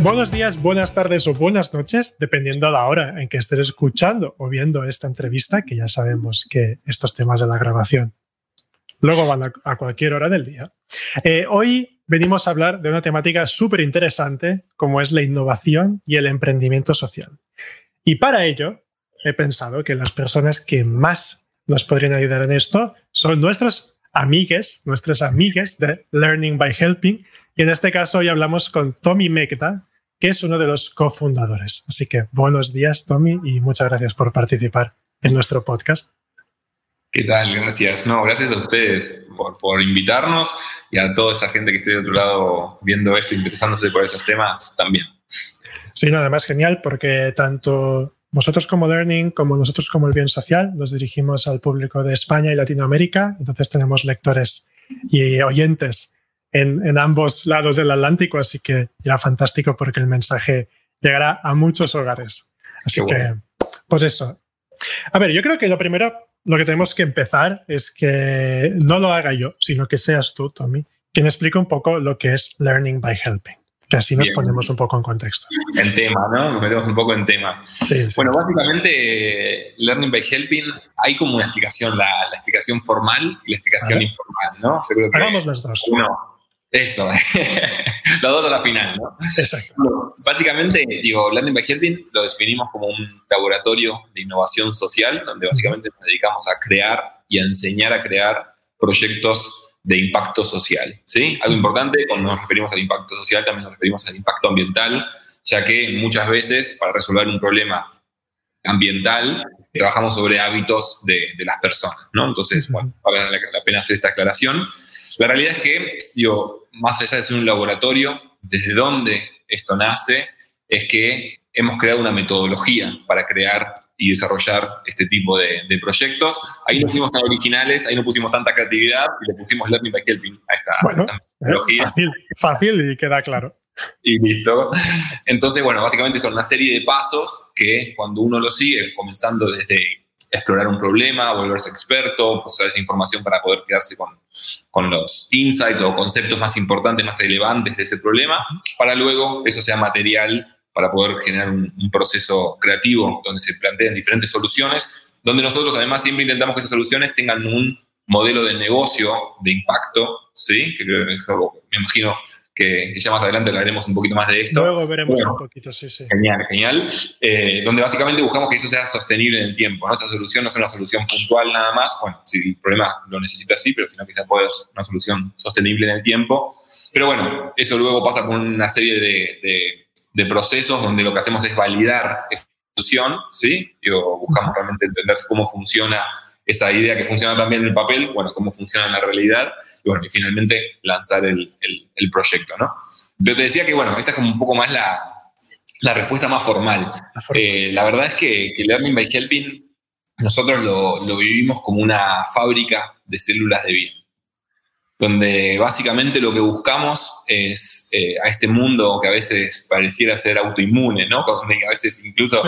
Buenos días, buenas tardes o buenas noches, dependiendo de la hora en que estés escuchando o viendo esta entrevista, que ya sabemos que estos temas de la grabación luego van a, cualquier hora del día. Eh, hoy venimos a hablar de una temática súper interesante como es la innovación y el emprendimiento social. Y para ello he pensado que las personas que más nos podrían ayudar en esto son nuestros amigues, nuestras amigas de Learning by Helping. Y en este caso hoy hablamos con Tommy Mekta, que es uno de los cofundadores. Así que buenos días, Tommy, y muchas gracias por participar en nuestro podcast. ¿Qué tal? Gracias. No, gracias a ustedes por, por invitarnos y a toda esa gente que esté de otro lado viendo esto, interesándose por estos temas también. Sí, no, además genial porque tanto vosotros como Learning, como nosotros como el Bien Social, nos dirigimos al público de España y Latinoamérica, entonces tenemos lectores y oyentes en, ambos lados del Atlántico, así que era fantástico porque el mensaje llegará a muchos hogares. Así que, pues eso. A ver, yo creo que lo primero, lo que tenemos que empezar es que no lo haga yo, sino que seas tú, Tommy, quien explique un poco lo que es Learning by Helping que así nos ponemos un poco en contexto. En tema, ¿no? Nos metemos un poco en tema. Sí, Bueno, básicamente, Learning by Helping, hay como una explicación, la, explicación formal y la explicación informal, ¿no? Hagamos las dos. eso, las dos a la final, ¿no? Exacto. básicamente, digo, Learning by Helping lo definimos como un laboratorio de innovación social, donde básicamente nos dedicamos a crear y a enseñar a crear proyectos de impacto social. ¿sí? Algo importante, cuando nos referimos al impacto social, también nos referimos al impacto ambiental, ya que muchas veces para resolver un problema ambiental trabajamos sobre hábitos de, las personas. ¿no? Entonces, bueno, vale la, pena hacer esta aclaración. La realidad es que, digo, más allá de ser un laboratorio, desde dónde esto nace, es que hemos creado una metodología para crear y desarrollar este tipo de, proyectos. Ahí no fuimos tan originales, ahí no pusimos tanta creatividad y le pusimos Learning by Helping a esta, bueno, metodología. Fácil, fácil y queda claro. Y listo. Entonces, bueno, básicamente son una serie de pasos que cuando uno lo sigue, comenzando desde explorar un problema, volverse experto, procesar esa información para poder quedarse con, con los insights o conceptos más importantes, más relevantes de ese problema, para luego eso sea material para poder generar un, proceso creativo donde se planteen diferentes soluciones, donde nosotros además siempre intentamos que esas soluciones tengan un modelo de negocio de impacto, ¿sí? Que creo que es me imagino que, ya más adelante hablaremos un poquito más de esto. Luego veremos un poquito, sí, sí. Genial, genial. Eh, donde básicamente buscamos que eso sea sostenible en el tiempo. Nuestra solución no sea una solución puntual nada más, bueno, si el problema lo necesita así, pero sino que sea poder una solución sostenible en el tiempo. Pero bueno, eso luego pasa por una serie de de procesos donde lo que hacemos es validar esa solución, ¿sí? Digo, buscamos realmente entender cómo funciona esa idea que funciona también en el papel, bueno, cómo funciona en la realidad, y bueno, y finalmente lanzar el, el, proyecto, ¿no? Yo te decía que, bueno, esta es como un poco más la, la respuesta más formal. Eh, la verdad es que, que, Learning by Helping nosotros lo, lo vivimos como una fábrica de células de bien donde básicamente lo que buscamos es eh, a este mundo que a veces pareciera ser autoinmune, ¿no? Donde a veces incluso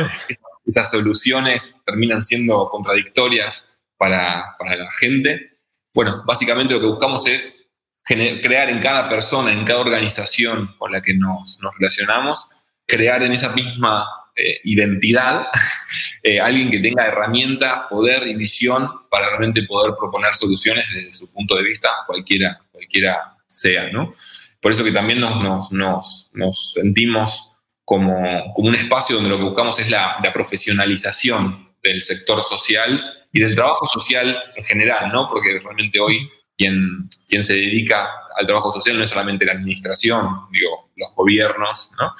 estas soluciones terminan siendo contradictorias para, la gente. Bueno, básicamente lo que buscamos es crear en cada persona, en cada organización con la que nos, nos relacionamos, crear en esa misma eh, identidad, eh, alguien que tenga herramientas, poder y visión para realmente poder proponer soluciones desde su punto de vista, cualquiera, cualquiera sea, ¿no? Por eso que también nos, nos, nos, sentimos como, como, un espacio donde lo que buscamos es la, la, profesionalización del sector social y del trabajo social en general, ¿no? Porque realmente hoy quien, quien se dedica al trabajo social no es solamente la administración, digo, los gobiernos, ¿no?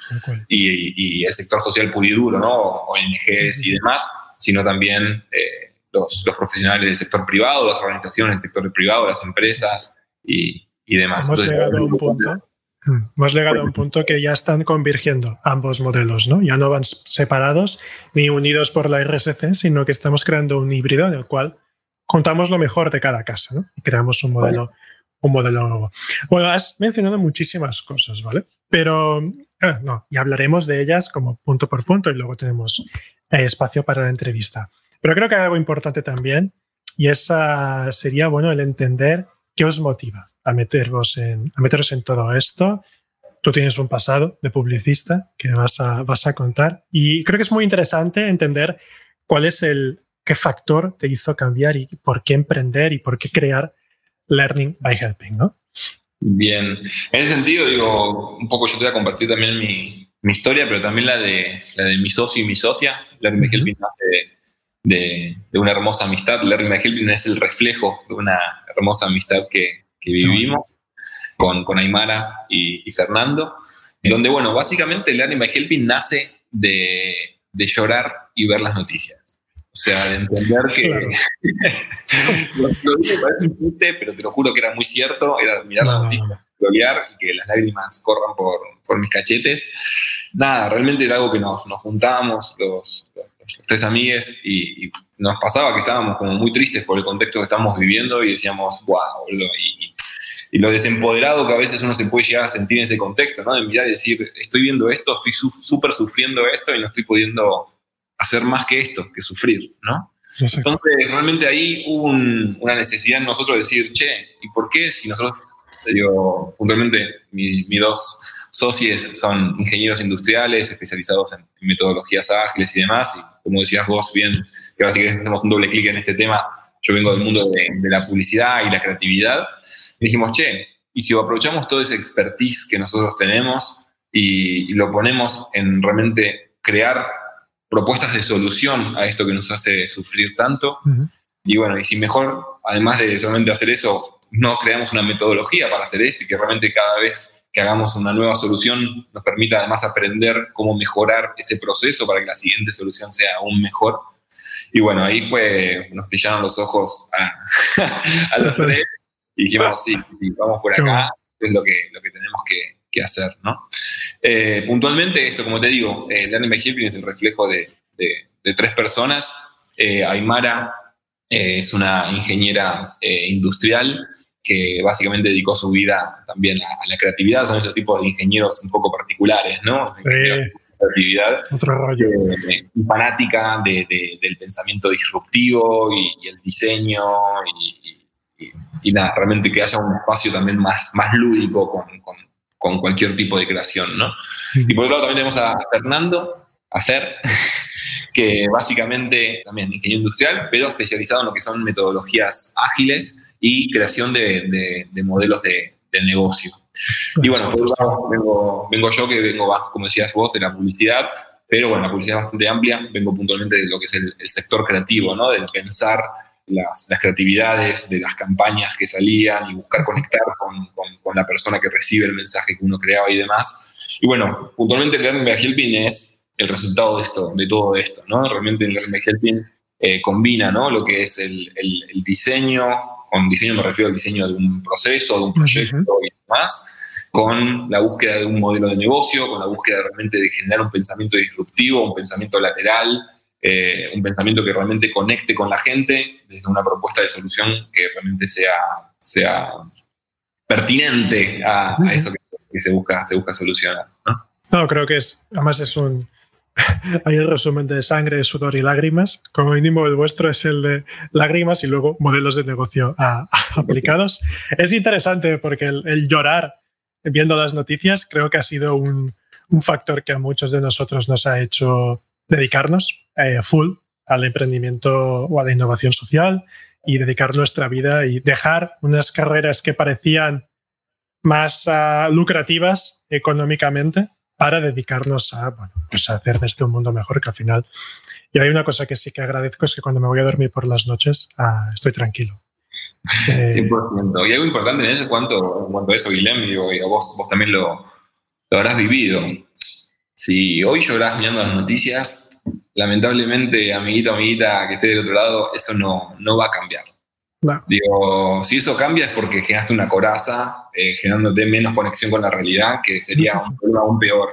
Y, el sector social puro y duro, ¿no? ONGs y demás, sino también eh, los, los, profesionales del sector privado, las organizaciones del sector privado, las empresas y, y demás. Hemos llegado a un punto Mm, hemos llegado a un punto que ya están convirgiendo ambos modelos, ¿no? Ya no van separados ni unidos por la RSC, sino que estamos creando un híbrido en el cual contamos lo mejor de cada casa, ¿no? Y creamos un modelo, un modelo nuevo. Bueno, has mencionado muchísimas cosas, ¿vale? Pero eh, no, y hablaremos de ellas como punto por punto y luego tenemos eh, espacio para la entrevista. Pero creo que hay algo importante también y esa sería, bueno, el entender qué os motiva a meteros en, a meteros en todo esto. Tú tienes un pasado de publicista que vas a, vas a contar y creo que es muy interesante entender cuál es el, qué factor te hizo cambiar y por qué emprender y por qué crear Learning by Helping, ¿no? Bien, en ese sentido, digo, un poco yo te voy a compartir también mi, mi historia, pero también la de, la de mi socio y mi socia. Learning by Helping nace de, de, una hermosa amistad. Learning by Helping es el reflejo de una hermosa amistad que, que vivimos con, con Aymara y, y, Fernando, donde, bueno, básicamente Learning by Helping nace de, de llorar y ver las noticias. O sea, de entender que. Claro. lo, lo digo, parece un chiste, pero te lo juro que era muy cierto. Era mirar no, las noticias, no. y que las lágrimas corran por, por, mis cachetes. Nada, realmente era algo que nos, nos juntábamos los, los, los tres amigues y, y, nos pasaba que estábamos como muy tristes por el contexto que estamos viviendo y decíamos, wow, boludo. Y, y lo desempoderado que a veces uno se puede llegar a sentir en ese contexto, ¿no? De mirar y decir, estoy viendo esto, estoy súper su sufriendo esto y no estoy pudiendo hacer más que esto, que sufrir, ¿no? Exacto. Entonces, realmente ahí hubo un, una necesidad en nosotros de decir, che, ¿y por qué si nosotros, digo, puntualmente, mis mi dos socios son ingenieros industriales especializados en, en, metodologías ágiles y demás, y como decías vos bien, que ahora si querés hacemos un doble clic en este tema, yo vengo del mundo de, de, la publicidad y la creatividad, y dijimos, che, y si aprovechamos todo ese expertise que nosotros tenemos y, y lo ponemos en realmente crear propuestas de solución a esto que nos hace sufrir tanto. Uh -huh. Y bueno, y si mejor, además de solamente hacer eso, no creamos una metodología para hacer esto y que realmente cada vez que hagamos una nueva solución nos permita además aprender cómo mejorar ese proceso para que la siguiente solución sea aún mejor. Y bueno, ahí fue, nos brillaron los ojos a, a los tres y dijimos, sí, sí, vamos por acá, es lo que, lo que tenemos que, que hacer, ¿no? Eh, puntualmente, esto, como te digo, eh, Learning by Helping es el reflejo de, de, de tres personas. Eh, Aymara eh, es una ingeniera industrial que básicamente dedicó su vida también a, a, la creatividad. Son esos tipos de ingenieros un poco particulares, ¿no? Sí. Creatividad. Otro rollo. Fanática de, de, del pensamiento disruptivo y, y el diseño y, y, y, nada, realmente que haya un espacio también más, más lúdico con, con, con cualquier tipo de creación, ¿no? Y por otro lado también tenemos a Fernando, a Fer, que básicamente también ingeniero industrial, pero especializado en lo que son metodologías ágiles y creación de, de, de modelos de, de, negocio. Y bueno, por otro lado vengo, vengo yo que vengo más, como decías vos, de la publicidad, pero bueno, la publicidad es bastante amplia, vengo puntualmente de lo que es el, el sector creativo, ¿no? Del pensar las, las, creatividades de las campañas que salían y buscar conectar con, con, con, la persona que recibe el mensaje que uno creaba y demás. Y bueno, puntualmente el Learning by Helping es el resultado de esto, de todo esto, ¿no? Realmente el Learning by Helping eh, combina, ¿no? Lo que es el, el, el, diseño, con diseño me refiero al diseño de un proceso, de un proyecto uh -huh. y demás, con la búsqueda de un modelo de negocio, con la búsqueda realmente de generar un pensamiento disruptivo, un pensamiento lateral, eh, un pensamiento que realmente conecte con la gente desde una propuesta de solución que realmente sea, sea pertinente a, a eso que, que, se, busca, se busca solucionar. ¿no? no, creo que es, además es un, hay el resumen de sangre, sudor y lágrimas. Como mínimo, el vuestro es el de lágrimas y luego modelos de negocio a, a aplicados. Es interesante porque el, el, llorar viendo las noticias creo que ha sido un, un, factor que a muchos de nosotros nos ha hecho dedicarnos eh, full al emprendimiento o a la innovación social y dedicar nuestra vida y dejar unas carreras que parecían más uh, lucrativas económicamente para dedicarnos a, bueno, pues a hacer de este un mundo mejor que al final. Y hay una cosa que sí que agradezco es que cuando me voy a dormir por las noches uh, estoy tranquilo. 100%. Eh, y algo importante en eso cuanto, en cuanto a eso, Guillermo, y vos, vos también lo, lo habrás vivido. Si hoy llorás mirando las noticias, lamentablemente, amiguito, amiguita que esté del otro lado, eso no, no va a cambiar. Digo, si eso cambia es porque generaste una coraza, eh, generándote menos conexión con la realidad, que sería un problema aún peor.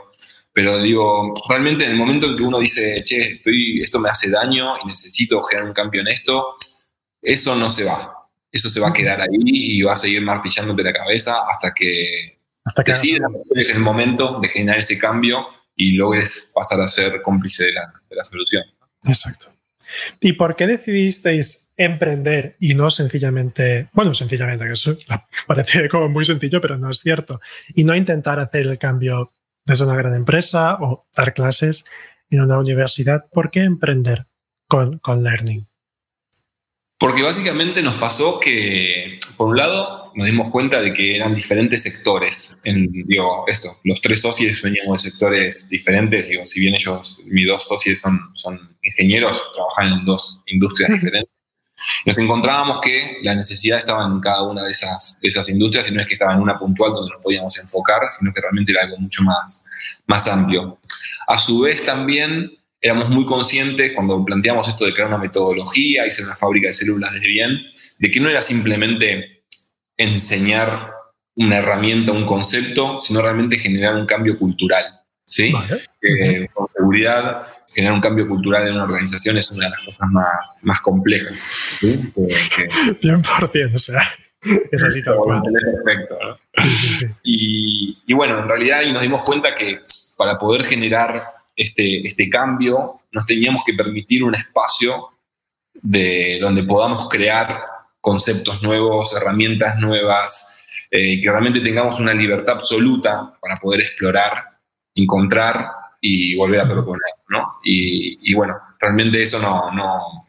Pero digo, realmente en el momento en que uno dice, che, estoy, esto me hace daño y necesito generar un cambio en esto, eso no se va. Eso se va a quedar ahí y va a seguir martillándote la cabeza hasta que, hasta que decidas es el momento de generar ese cambio y logres pasar a ser cómplice de la, de la solución. Exacto. ¿Y por qué decidisteis emprender y no sencillamente, bueno, sencillamente, que eso parece como muy sencillo, pero no es cierto, y no intentar hacer el cambio desde una gran empresa o dar clases en una universidad? ¿Por qué emprender con, con Learning? Porque básicamente nos pasó que, por un lado, nos dimos cuenta de que eran diferentes sectores. En, digo, esto, los tres socios veníamos de sectores diferentes. Digo, si bien ellos, mis dos socios son, son ingenieros, trabajan en dos industrias diferentes. Nos encontrábamos que la necesidad estaba en cada una de esas, de esas industrias y no es que estaba en una puntual donde nos podíamos enfocar, sino que realmente era algo mucho más, más amplio. A su vez también éramos muy conscientes cuando planteamos esto de crear una metodología y ser una fábrica de células de bien, de que no era simplemente enseñar una herramienta, un concepto, sino realmente generar un cambio cultural. ¿sí? Eh, con seguridad, generar un cambio cultural en una organización es una de las cosas más, más complejas. ¿sí? 100%, o sea, es así todo. Perfecto. Y, y bueno, en realidad ahí nos dimos cuenta que para poder generar este, este cambio, nos teníamos que permitir un espacio de donde podamos crear conceptos nuevos, herramientas nuevas, eh, que realmente tengamos una libertad absoluta para poder explorar, encontrar y volver a proponer, ¿no? Y, bueno, realmente eso no, no,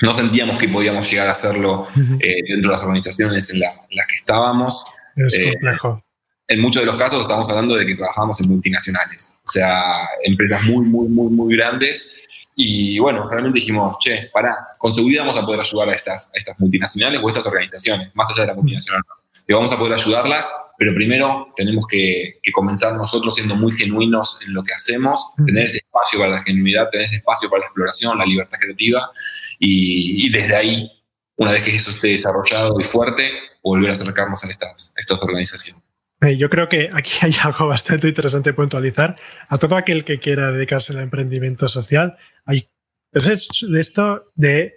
no, sentíamos que podíamos llegar a hacerlo eh, dentro de las organizaciones en, las que estábamos. Es eh, complejo en muchos de los casos estamos hablando de que trabajamos en multinacionales, o sea, empresas muy, muy, muy, muy grandes. Y bueno, realmente dijimos, che, para, con seguridad vamos a poder ayudar a estas, a estas multinacionales o a estas organizaciones, más allá de la multinacional. Y vamos a poder ayudarlas, pero primero tenemos que, comenzar nosotros siendo muy genuinos en lo que hacemos, tener ese espacio para la genuinidad, tener ese espacio para la exploración, la libertad creativa, y, desde ahí, una vez que eso esté desarrollado y fuerte, volver a acercarnos a estas, a estas organizaciones. Eh, yo creo que aquí hay algo bastante interesante puntualizar. A todo aquel que quiera dedicarse al emprendimiento social, hay de esto de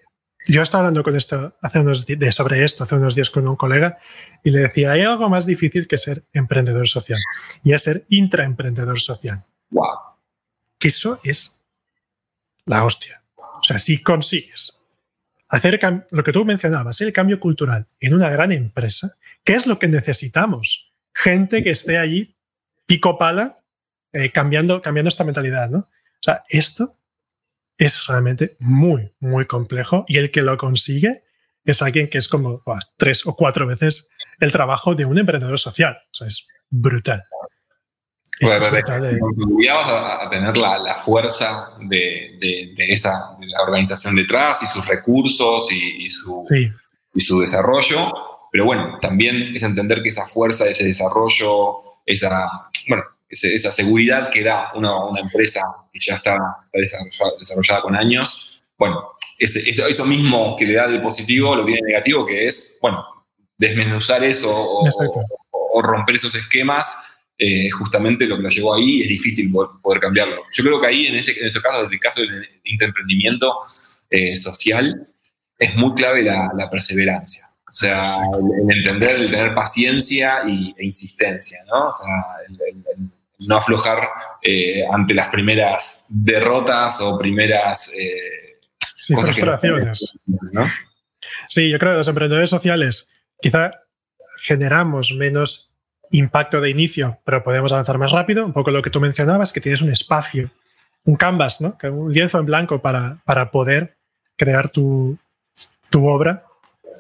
yo estaba hablando con esto hace unos de sobre esto hace unos días con un colega y le decía hay algo más difícil que ser emprendedor social y es ser intraemprendedor social. Wow. Que eso es la hostia. O sea, si consigues hacer lo que tú mencionabas, el cambio cultural en una gran empresa, ¿qué es lo que necesitamos? Gente que esté allí pico pala eh, cambiando, cambiando esta mentalidad, ¿no? O sea, esto es realmente muy, muy complejo y el que lo consigue es alguien que es como tres o cuatro veces el trabajo de un emprendedor social. O sea, es brutal. Es brutal a, tener la, fuerza de, esa la organización detrás y sus recursos y, su, y su desarrollo, pero bueno, también es entender que esa fuerza, ese desarrollo, esa, bueno, esa seguridad que da una, una, empresa que ya está, desarrollada, con años, bueno, eso, mismo que le da de positivo lo tiene negativo, que es, bueno, desmenuzar eso o, romper esos esquemas, eh, justamente lo que lo llevó ahí es difícil poder, cambiarlo. Yo creo que ahí, en ese, en ese caso, en el caso del interemprendimiento eh, social, es muy clave la, la perseverancia. O sea, el, entender, el tener paciencia y, e insistencia, ¿no? O sea, el, no aflojar eh, ante las primeras derrotas o primeras eh, frustraciones. ¿no? Sí, yo creo que los emprendedores sociales quizá generamos menos impacto de inicio, pero podemos avanzar más rápido. Un poco lo que tú mencionabas, que tienes un espacio, un canvas, ¿no? un lienzo en blanco para, para poder crear tu, tu obra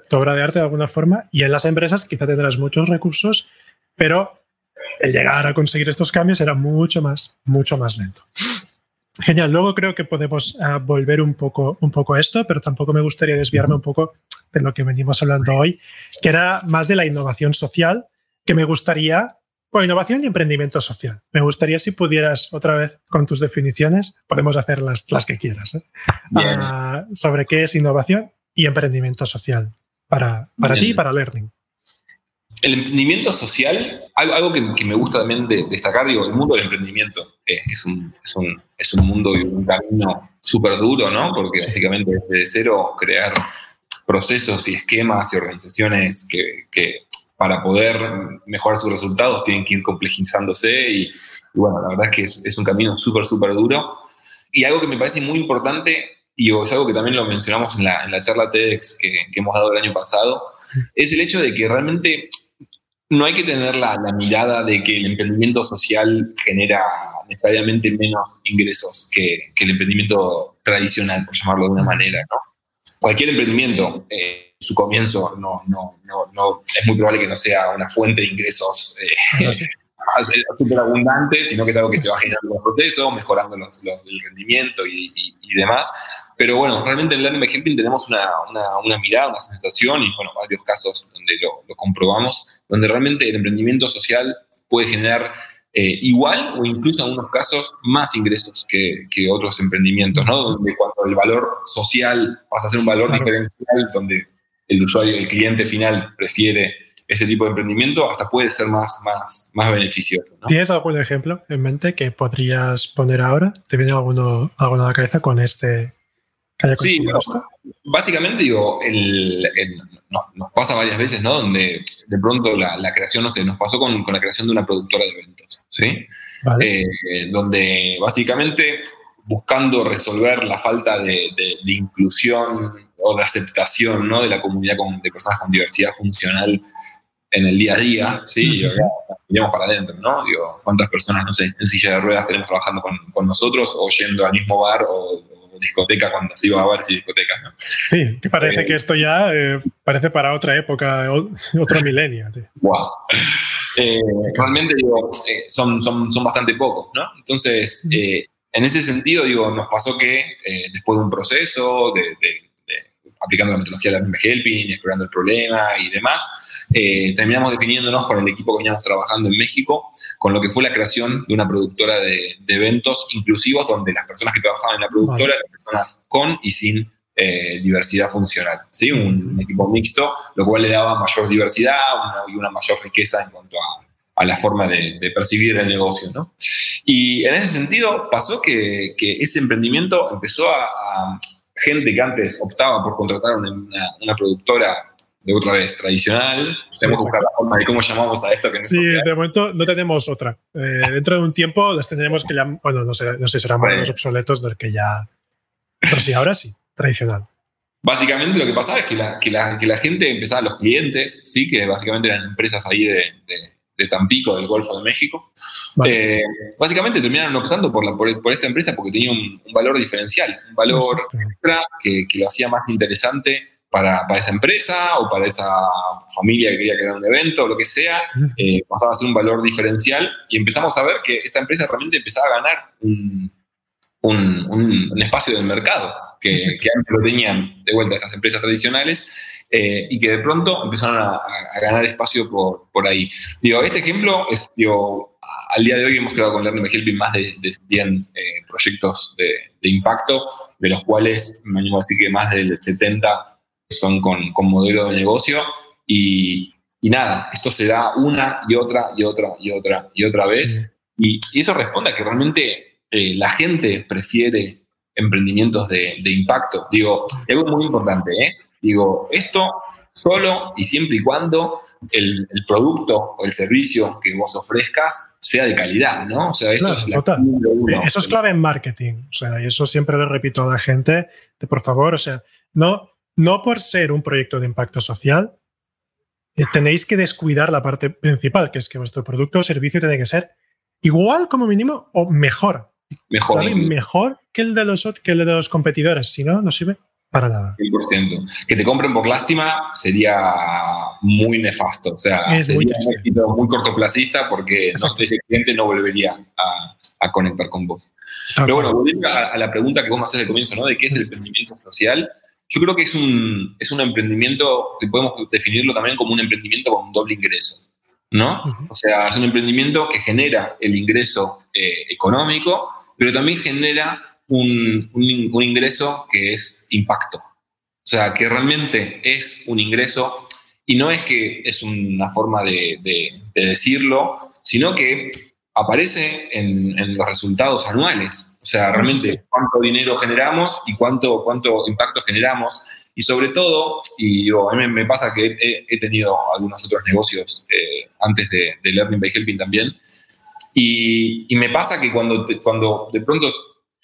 tu obra de arte de alguna forma y en las empresas quizá tendrás muchos recursos, pero el llegar a conseguir estos cambios era mucho más, mucho más lento. Genial, luego creo que podemos ah, volver un poco, un poco a esto, pero tampoco me gustaría desviarme un poco de lo que venimos hablando hoy, que era más de la innovación social, que me gustaría, bueno, innovación y emprendimiento social. Me gustaría si pudieras otra vez con tus definiciones, podemos hacer las, las que quieras, ¿eh? ah, sobre qué es innovación y emprendimiento social. Para, para ti y para Learning? El emprendimiento social, algo, que, me gusta también de, destacar, digo, el mundo del emprendimiento es, un, es, un, es, un, mundo y un camino súper duro, ¿no? Porque básicamente desde cero crear procesos y esquemas y organizaciones que, que, para poder mejorar sus resultados tienen que ir complejizándose y, bueno, la verdad es que es, un camino súper, súper duro. Y algo que me parece muy importante, y es algo que también lo mencionamos en la, en la charla TEDx que, hemos dado el año pasado, es el hecho de que realmente no hay que tener la, mirada de que el emprendimiento social genera necesariamente menos ingresos que, que, el emprendimiento tradicional, por llamarlo de una manera, ¿no? Cualquier emprendimiento, eh, su comienzo no, no, no, es muy probable que no sea una fuente de ingresos eh, súper abundante, sino que es algo que se va generando con el proceso, mejorando los, el rendimiento y, y, demás. Pero bueno, realmente en Learning by tenemos una, una, una, mirada, una sensación y bueno, varios casos donde lo, lo comprobamos, donde realmente el emprendimiento social puede generar eh, igual o incluso en algunos casos más ingresos que, que, otros emprendimientos, ¿no? Donde cuando el valor social pasa a ser un valor diferencial, donde el usuario, el cliente final prefiere ese tipo de emprendimiento, hasta puede ser más, más, más beneficioso. ¿Tienes algún ejemplo en mente que podrías poner ahora? ¿Te viene alguno, alguno a la cabeza con este sí, básicamente digo, el, nos pasa varias veces, ¿no? Donde de pronto la, creación, no sé, nos pasó con, con, la creación de una productora de eventos, ¿sí? Eh, donde básicamente buscando resolver la falta de, de, inclusión o de aceptación, ¿no? De la comunidad con, de personas con diversidad funcional en el día a día, ¿sí? Uh para adentro, ¿no? Digo, ¿cuántas personas, no sé, en silla de ruedas tenemos trabajando con, con nosotros o yendo al mismo bar o discoteca cuando se iba a ver si discoteca. ¿no? Sí, que parece eh, que esto ya eh, parece para otra época, otro milenio. Wow. Eh, realmente digo, son, son, son bastante pocos, ¿no? Entonces, en ese sentido, digo, nos pasó que después de un proceso de, aplicando la metodología de la helping, explorando el problema y demás, eh, terminamos definiéndonos con el equipo que veníamos trabajando en México, con lo que fue la creación de una productora de, eventos inclusivos, donde las personas que trabajaban en la productora eran personas con y sin eh, diversidad funcional, ¿sí? Un, equipo mixto, lo cual le daba mayor diversidad y una mayor riqueza en cuanto a, la forma de, percibir el negocio. ¿no? Y en ese sentido pasó que, ese emprendimiento empezó a, gente que antes optaba por contratar una, una productora de otra vez tradicional. Tenemos que buscar la forma de cómo llamamos a esto. Que sí, de momento no tenemos otra. Eh, dentro de un tiempo las tendremos que llamar, bueno, no sé, no sé si serán los obsoletos del que ya... Pero sí, ahora sí, tradicional. Básicamente lo que pasaba es que la, que la, que la gente empezaba, los clientes, sí, que básicamente eran empresas ahí de, de, Tampico, del Golfo de México, eh, básicamente terminaron optando por, la, por, esta empresa porque tenía un, valor diferencial, un valor extra que, que, lo hacía más interesante para, para, esa empresa o para esa familia que quería crear un evento o lo que sea, eh, pasaba a ser un valor diferencial y empezamos a ver que esta empresa realmente empezaba a ganar un, un, un, espacio del mercado que, que, antes lo tenían de vuelta estas empresas tradicionales eh, y que de pronto empezaron a, ganar espacio por, por, ahí. Digo, este ejemplo es, digo, al día de hoy hemos creado con Learning Helping más de, de 100 eh, proyectos de, de, impacto, de los cuales me animo a decir que más del 70 son con, con modelo de negocio y, y, nada, esto se da una y otra y otra y otra y otra vez y, eso responde a que realmente eh, la gente prefiere emprendimientos de, de impacto. Digo, algo muy importante, ¿eh? Digo, esto solo y siempre y cuando el, el, producto o el servicio que vos ofrezcas sea de calidad, ¿no? O sea, eso es total. Eso es clave en marketing. O sea, y eso siempre lo repito a la gente, de por favor, o sea, no, no por ser un proyecto de impacto social, eh, tenéis que descuidar la parte principal, que es que vuestro producto o servicio tiene que ser igual como mínimo o mejor. Mejor. Mejor que el, de los, que el de los competidores, si no, no sirve para nada. 100%. Que te compren por lástima sería muy nefasto. O sea, sería muy, un muy cortoplacista porque no, ese cliente no volvería a, conectar con vos. Pero bueno, volviendo a, la pregunta que vos me haces de comienzo, ¿no? De qué es el emprendimiento social. Yo creo que es un, es un emprendimiento que podemos definirlo también como un emprendimiento con un doble ingreso, ¿no? O sea, es un emprendimiento que genera el ingreso eh, económico, pero también genera un, un, ingreso que es impacto, sea, que realmente es un ingreso y no es que es una forma de, decirlo, sino que aparece en, los resultados anuales. O sea, realmente cuánto dinero generamos y cuánto, cuánto impacto generamos. Y sobre todo, y a mí me pasa que he, tenido algunos otros negocios eh, antes de, Learning by Helping también, y, me pasa que cuando, cuando de pronto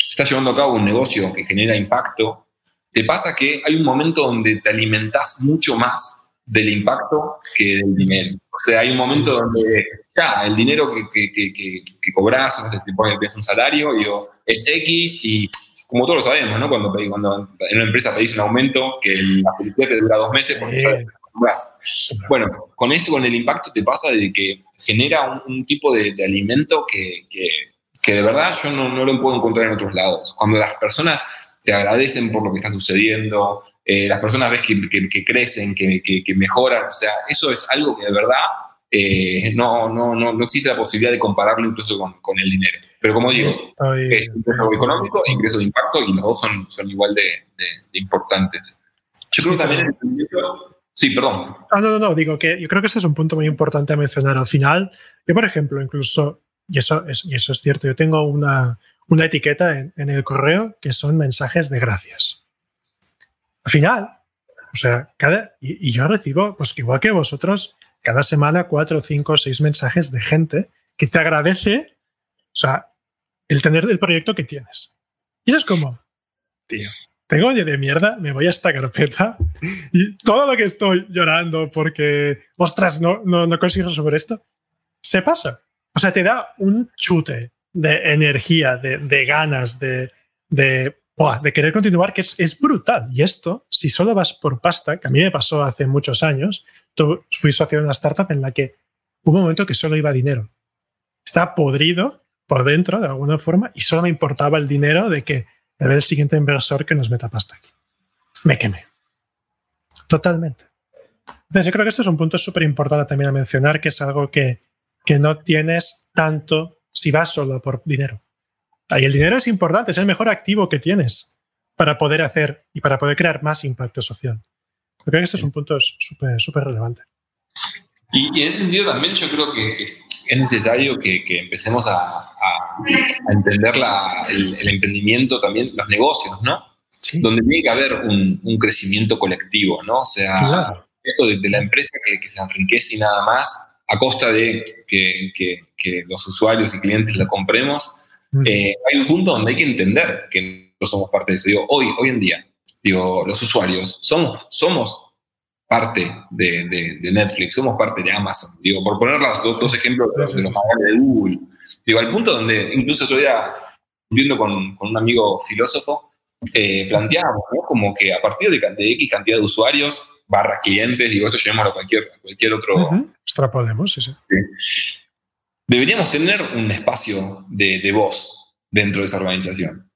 estás llevando a cabo un negocio que genera impacto, te pasa que hay un momento donde te alimentas mucho más del impacto que del dinero. O sea, hay un momento donde ya el dinero que, que, que, que cobras, no sé si pones un salario, digo, es X y como todos lo sabemos, ¿no? Cuando, cuando en una empresa pedís un aumento, que la publicidad te dura dos meses porque Bueno, con esto, con el impacto, te pasa de que genera un, tipo de, alimento que, que, de verdad yo no, no, lo puedo encontrar en otros lados. Cuando las personas te agradecen por lo que está sucediendo, eh, las personas ves que, que crecen, que, mejoran, o sea, eso es algo que de verdad eh, no, no, no, no, existe la posibilidad de compararlo incluso con, con el dinero. Pero como digo, es ingreso económico e ingreso de impacto y los dos son, son igual de, de, importantes. Yo creo también Sí, perdón. Ah, no, no, no, digo que yo creo que este es un punto muy importante a mencionar. Al final, yo, por ejemplo, incluso, y eso es, y eso es cierto, yo tengo una, una etiqueta en, en, el correo que son mensajes de gracias. Al final, o sea, cada, y, y yo recibo, pues igual que vosotros, cada semana cuatro, cinco, seis mensajes de gente que te agradece, o sea, el tener el proyecto que tienes. Y eso es como, tío, tengo odio de mierda, me voy a esta carpeta y todo lo que estoy llorando porque, ostras, no, no, no consigo sobre esto, se pasa. O sea, te da un chute de energía, de, de ganas, de, de, de, querer continuar, que es, es, brutal. Y esto, si solo vas por pasta, que a mí me pasó hace muchos años, fui socio de una startup en la que hubo un momento que solo iba dinero. Estaba podrido por dentro, de alguna forma, y solo me importaba el dinero de que de ver el siguiente inversor que nos meta pasta aquí. Me quemé. Totalmente. Entonces, yo creo que esto es un punto súper importante también a mencionar, que es algo que, que no tienes tanto si vas solo por dinero. Y el dinero es importante, es el mejor activo que tienes para poder hacer y para poder crear más impacto social. Creo que esto es un punto súper súper relevante. Y, en ese sentido también yo creo que, es, necesario que, empecemos a, entender el, emprendimiento también, los negocios, ¿no? Donde tiene que haber un, crecimiento colectivo, ¿no? O sea, esto de, la empresa que, se enriquece y nada más a costa de que, los usuarios y clientes la compremos, eh, hay un punto donde hay que entender que no somos parte de eso. Digo, hoy, hoy en día, digo, los usuarios somos, somos parte de, Netflix, somos parte de Amazon. Digo, por poner los dos, ejemplos de los de Google. Digo, al punto donde incluso otro día, viendo con, con un amigo filósofo, eh, planteamos, ¿no? Como que a partir de, de, X cantidad de usuarios, barra clientes, digo, esto llevémoslo a cualquier, cualquier otro. Uh Extrapolemos, sí, sí. Deberíamos tener un espacio de, de voz dentro de esa organización.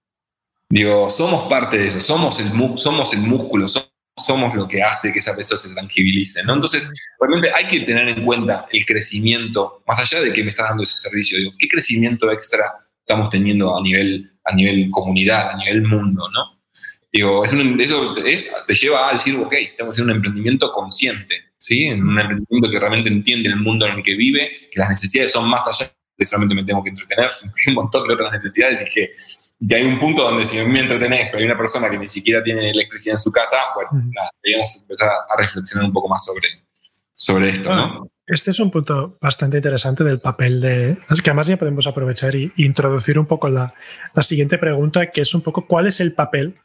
Digo, somos parte de eso, somos el, somos el músculo, somos somos lo que hace que esa persona se tangibilice, ¿no? Entonces, realmente hay que tener en cuenta el crecimiento, más allá de que me estás dando ese servicio, digo, ¿qué crecimiento extra estamos teniendo a nivel, a nivel comunidad, a nivel mundo, ¿no? Digo, eso te lleva a decir, ok, tengo que hacer un emprendimiento consciente, ¿sí? Un emprendimiento que realmente entiende el mundo en el que vive, que las necesidades son más allá de solamente me tengo que entretener, sino que hay un montón de otras necesidades y que y hay un punto donde si me entretenés, pero hay una persona que ni siquiera tiene electricidad en su casa, bueno, nada, deberíamos empezar a, reflexionar un poco más sobre, sobre esto, ¿no? Este es un punto bastante interesante del papel de... que además ya podemos aprovechar e introducir un poco la, la siguiente pregunta, que es un poco cuál es el papel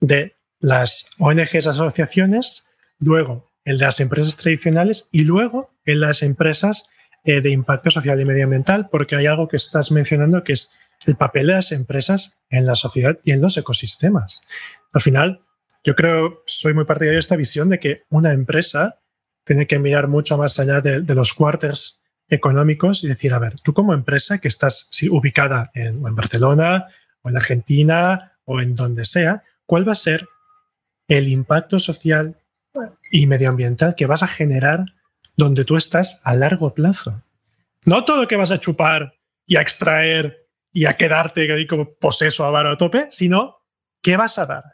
de las ONGs, asociaciones, luego de las empresas tradicionales y luego en las empresas eh, de impacto social y medioambiental, porque hay algo que estás mencionando que es el papel de las empresas en la sociedad y en los ecosistemas. Al final, yo creo, soy muy partidario de esta visión de que una empresa tiene que mirar mucho más allá de, los quarters económicos y decir, a ver, tú como empresa que estás ubicada en, en Barcelona o en Argentina o en donde sea, ¿cuál va a ser el impacto social y medioambiental que vas a generar donde tú estás a largo plazo? No todo lo que vas a chupar y a extraer y a quedarte ahí como poseso a varo a tope, sino qué vas a dar.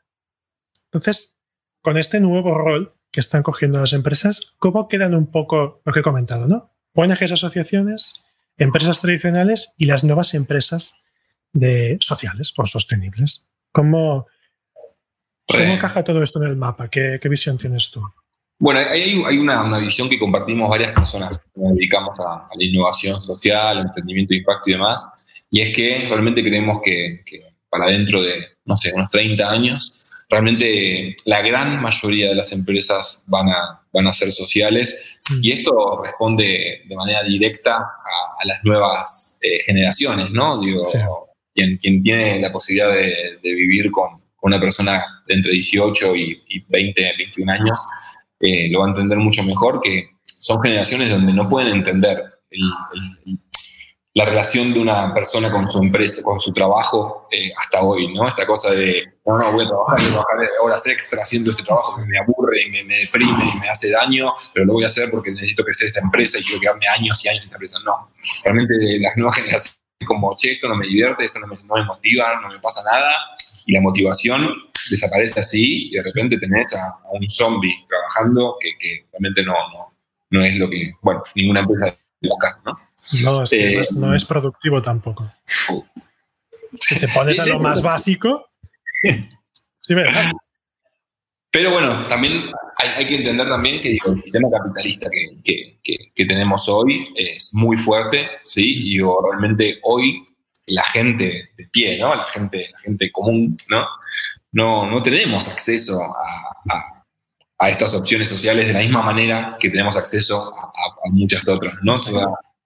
Entonces, con este nuevo rol que están cogiendo las empresas, ¿cómo quedan un poco lo que he comentado, ¿no? ONGs, asociaciones, empresas tradicionales y las nuevas empresas de sociales o sostenibles. ¿Cómo, cómo encaja todo esto en el mapa? ¿Qué, visión tienes tú? Bueno, hay, hay una, visión que compartimos varias personas que nos dedicamos a, la innovación social, emprendimiento de impacto y demás, y es que realmente creemos que, que para dentro de, no sé, unos 30 años, realmente la gran mayoría de las empresas van a, van a ser sociales mm. y esto responde de manera directa a, las nuevas eh, generaciones, ¿no? Digo, quien, quien, tiene la posibilidad de, vivir con, una persona de entre 18 y, 20, 21 años, eh, lo va a entender mucho mejor que son generaciones donde no pueden entender el, la relación de una persona con su empresa, con su trabajo eh, hasta hoy, ¿no? Esta cosa de, no, no, voy a trabajar, voy a trabajar horas extra haciendo este trabajo que me aburre y me, deprime y me hace daño, pero lo voy a hacer porque necesito crecer esta empresa y quiero quedarme años y años en esta empresa. No, realmente las nuevas generaciones como, che, esto no me divierte, esto no me, motiva, no me pasa nada, y la motivación desaparece así y de repente tenés a, un zombie trabajando que, que realmente no, no, no es lo que, bueno, ninguna empresa busca, ¿no? No, es que no, es, productivo tampoco. Si te pones a lo más básico. sí, ¿verdad? Pero bueno, también hay, que entender también que el sistema capitalista que, que, tenemos hoy es muy fuerte, ¿sí? Y realmente hoy la gente de pie, ¿no? La gente, la gente común, ¿no? No, no tenemos acceso a, a, estas opciones sociales de la misma manera que tenemos acceso a, muchas otras, ¿no?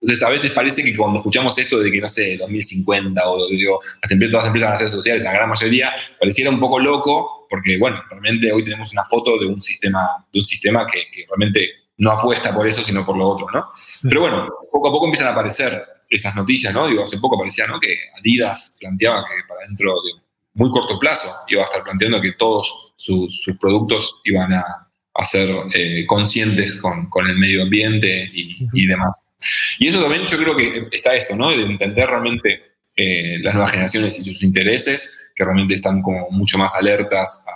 Entonces, a veces parece que cuando escuchamos esto de que, no sé, 2050 o digo, las empresas, todas las empresas van a ser sociales, la gran mayoría, pareciera un poco loco, porque, bueno, realmente hoy tenemos una foto de un sistema, de un sistema que, realmente no apuesta por eso, sino por lo otro, ¿no? Pero bueno, poco a poco empiezan a aparecer esas noticias, ¿no? Digo, hace poco aparecía, ¿no? Que Adidas planteaba que para dentro de muy corto plazo iba a estar planteando que todos sus, productos iban a, ser eh, conscientes con, con, el medio ambiente y, y demás. Y eso también yo creo que está esto, ¿no? De entender realmente eh, las nuevas generaciones y sus intereses, que realmente están como mucho más alertas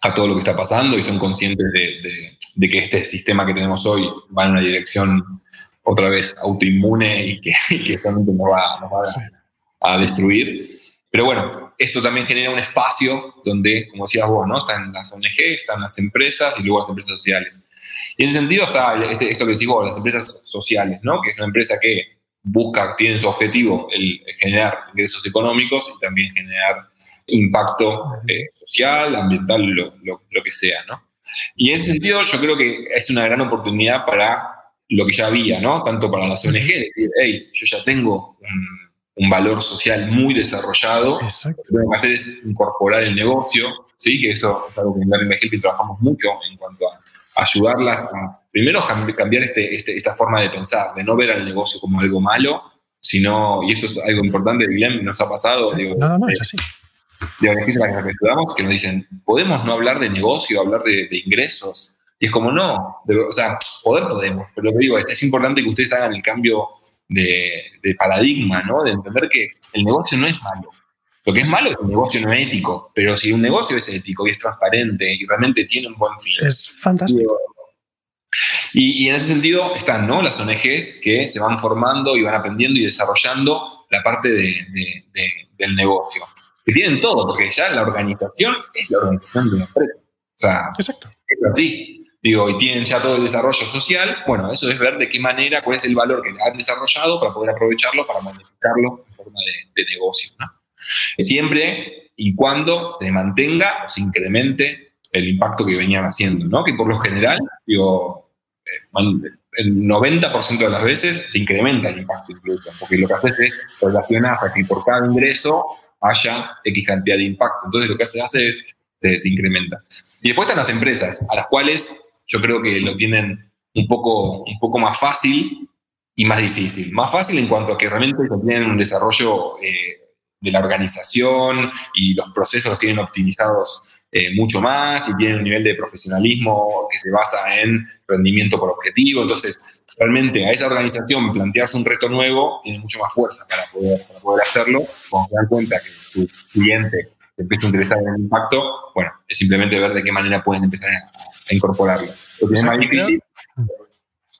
a, todo lo que está pasando y son conscientes de, que este sistema que tenemos hoy va en una dirección otra vez autoinmune y que, realmente nos va, a, destruir. Pero bueno, esto también genera un espacio donde, como decías vos, ¿no? Están las ONG, están las empresas y luego las empresas sociales. Y en ese sentido está este, esto que decís las empresas sociales, ¿no? que es una empresa que busca, tiene su objetivo el generar ingresos económicos y también generar impacto eh, social, ambiental, lo, lo, que sea. ¿no? Y en ese sentido yo creo que es una gran oportunidad para lo que ya había, ¿no? tanto para las ONG, decir, hey, yo ya tengo un, valor social muy desarrollado, lo que tengo que hacer es incorporar el negocio, ¿sí? que eso es algo que en que trabajamos mucho en cuanto a ayudarlas a, primero, cambiar este, este, esta forma de pensar, de no ver al negocio como algo malo, sino, y esto es algo importante, Guillermo, nos ha pasado. digo, no, no, es así. De que estudiamos, que nos dicen, podemos no hablar de negocio, hablar de, ingresos. Y es como, no, o sea, poder podemos, pero lo que digo es, es importante que ustedes hagan el cambio de, de, paradigma, ¿no? De entender que el negocio no es malo. Lo que es malo es que un negocio no es ético, pero si un negocio es ético y es transparente y realmente tiene un buen fin. Es fantástico. Y, en ese sentido están ¿no? las ONGs que se van formando y van aprendiendo y desarrollando la parte del negocio. Que tienen todo, porque ya la organización es la organización de una empresa. O sea, Exacto. es así. Digo, y tienen ya todo el desarrollo social. Bueno, eso es ver de qué manera, cuál es el valor que han desarrollado para poder aprovecharlo, para modificarlo en forma de, negocio. Siempre y cuando se mantenga o se incremente el impacto que venían haciendo, ¿no? Que por lo general, digo, eh, el 90% de las veces se incrementa el impacto incluso, porque lo que haces es relacionar a que por cada ingreso haya X cantidad de impacto. Entonces lo que se hace es se, se, incrementa. Y después están las empresas, a las cuales yo creo que lo tienen un poco, un poco más fácil y más difícil. Más fácil en cuanto a que realmente tienen un desarrollo eh, de la organización y los procesos los tienen optimizados eh, mucho más y tienen un nivel de profesionalismo que se basa en rendimiento por objetivo. Entonces, realmente a esa organización plantearse un reto nuevo tiene mucho más fuerza para poder, poder hacerlo. Cuando se dan cuenta que su cliente empieza a interesar en el impacto, bueno, es simplemente ver de qué manera pueden empezar a, incorporarlo. Lo que es más difícil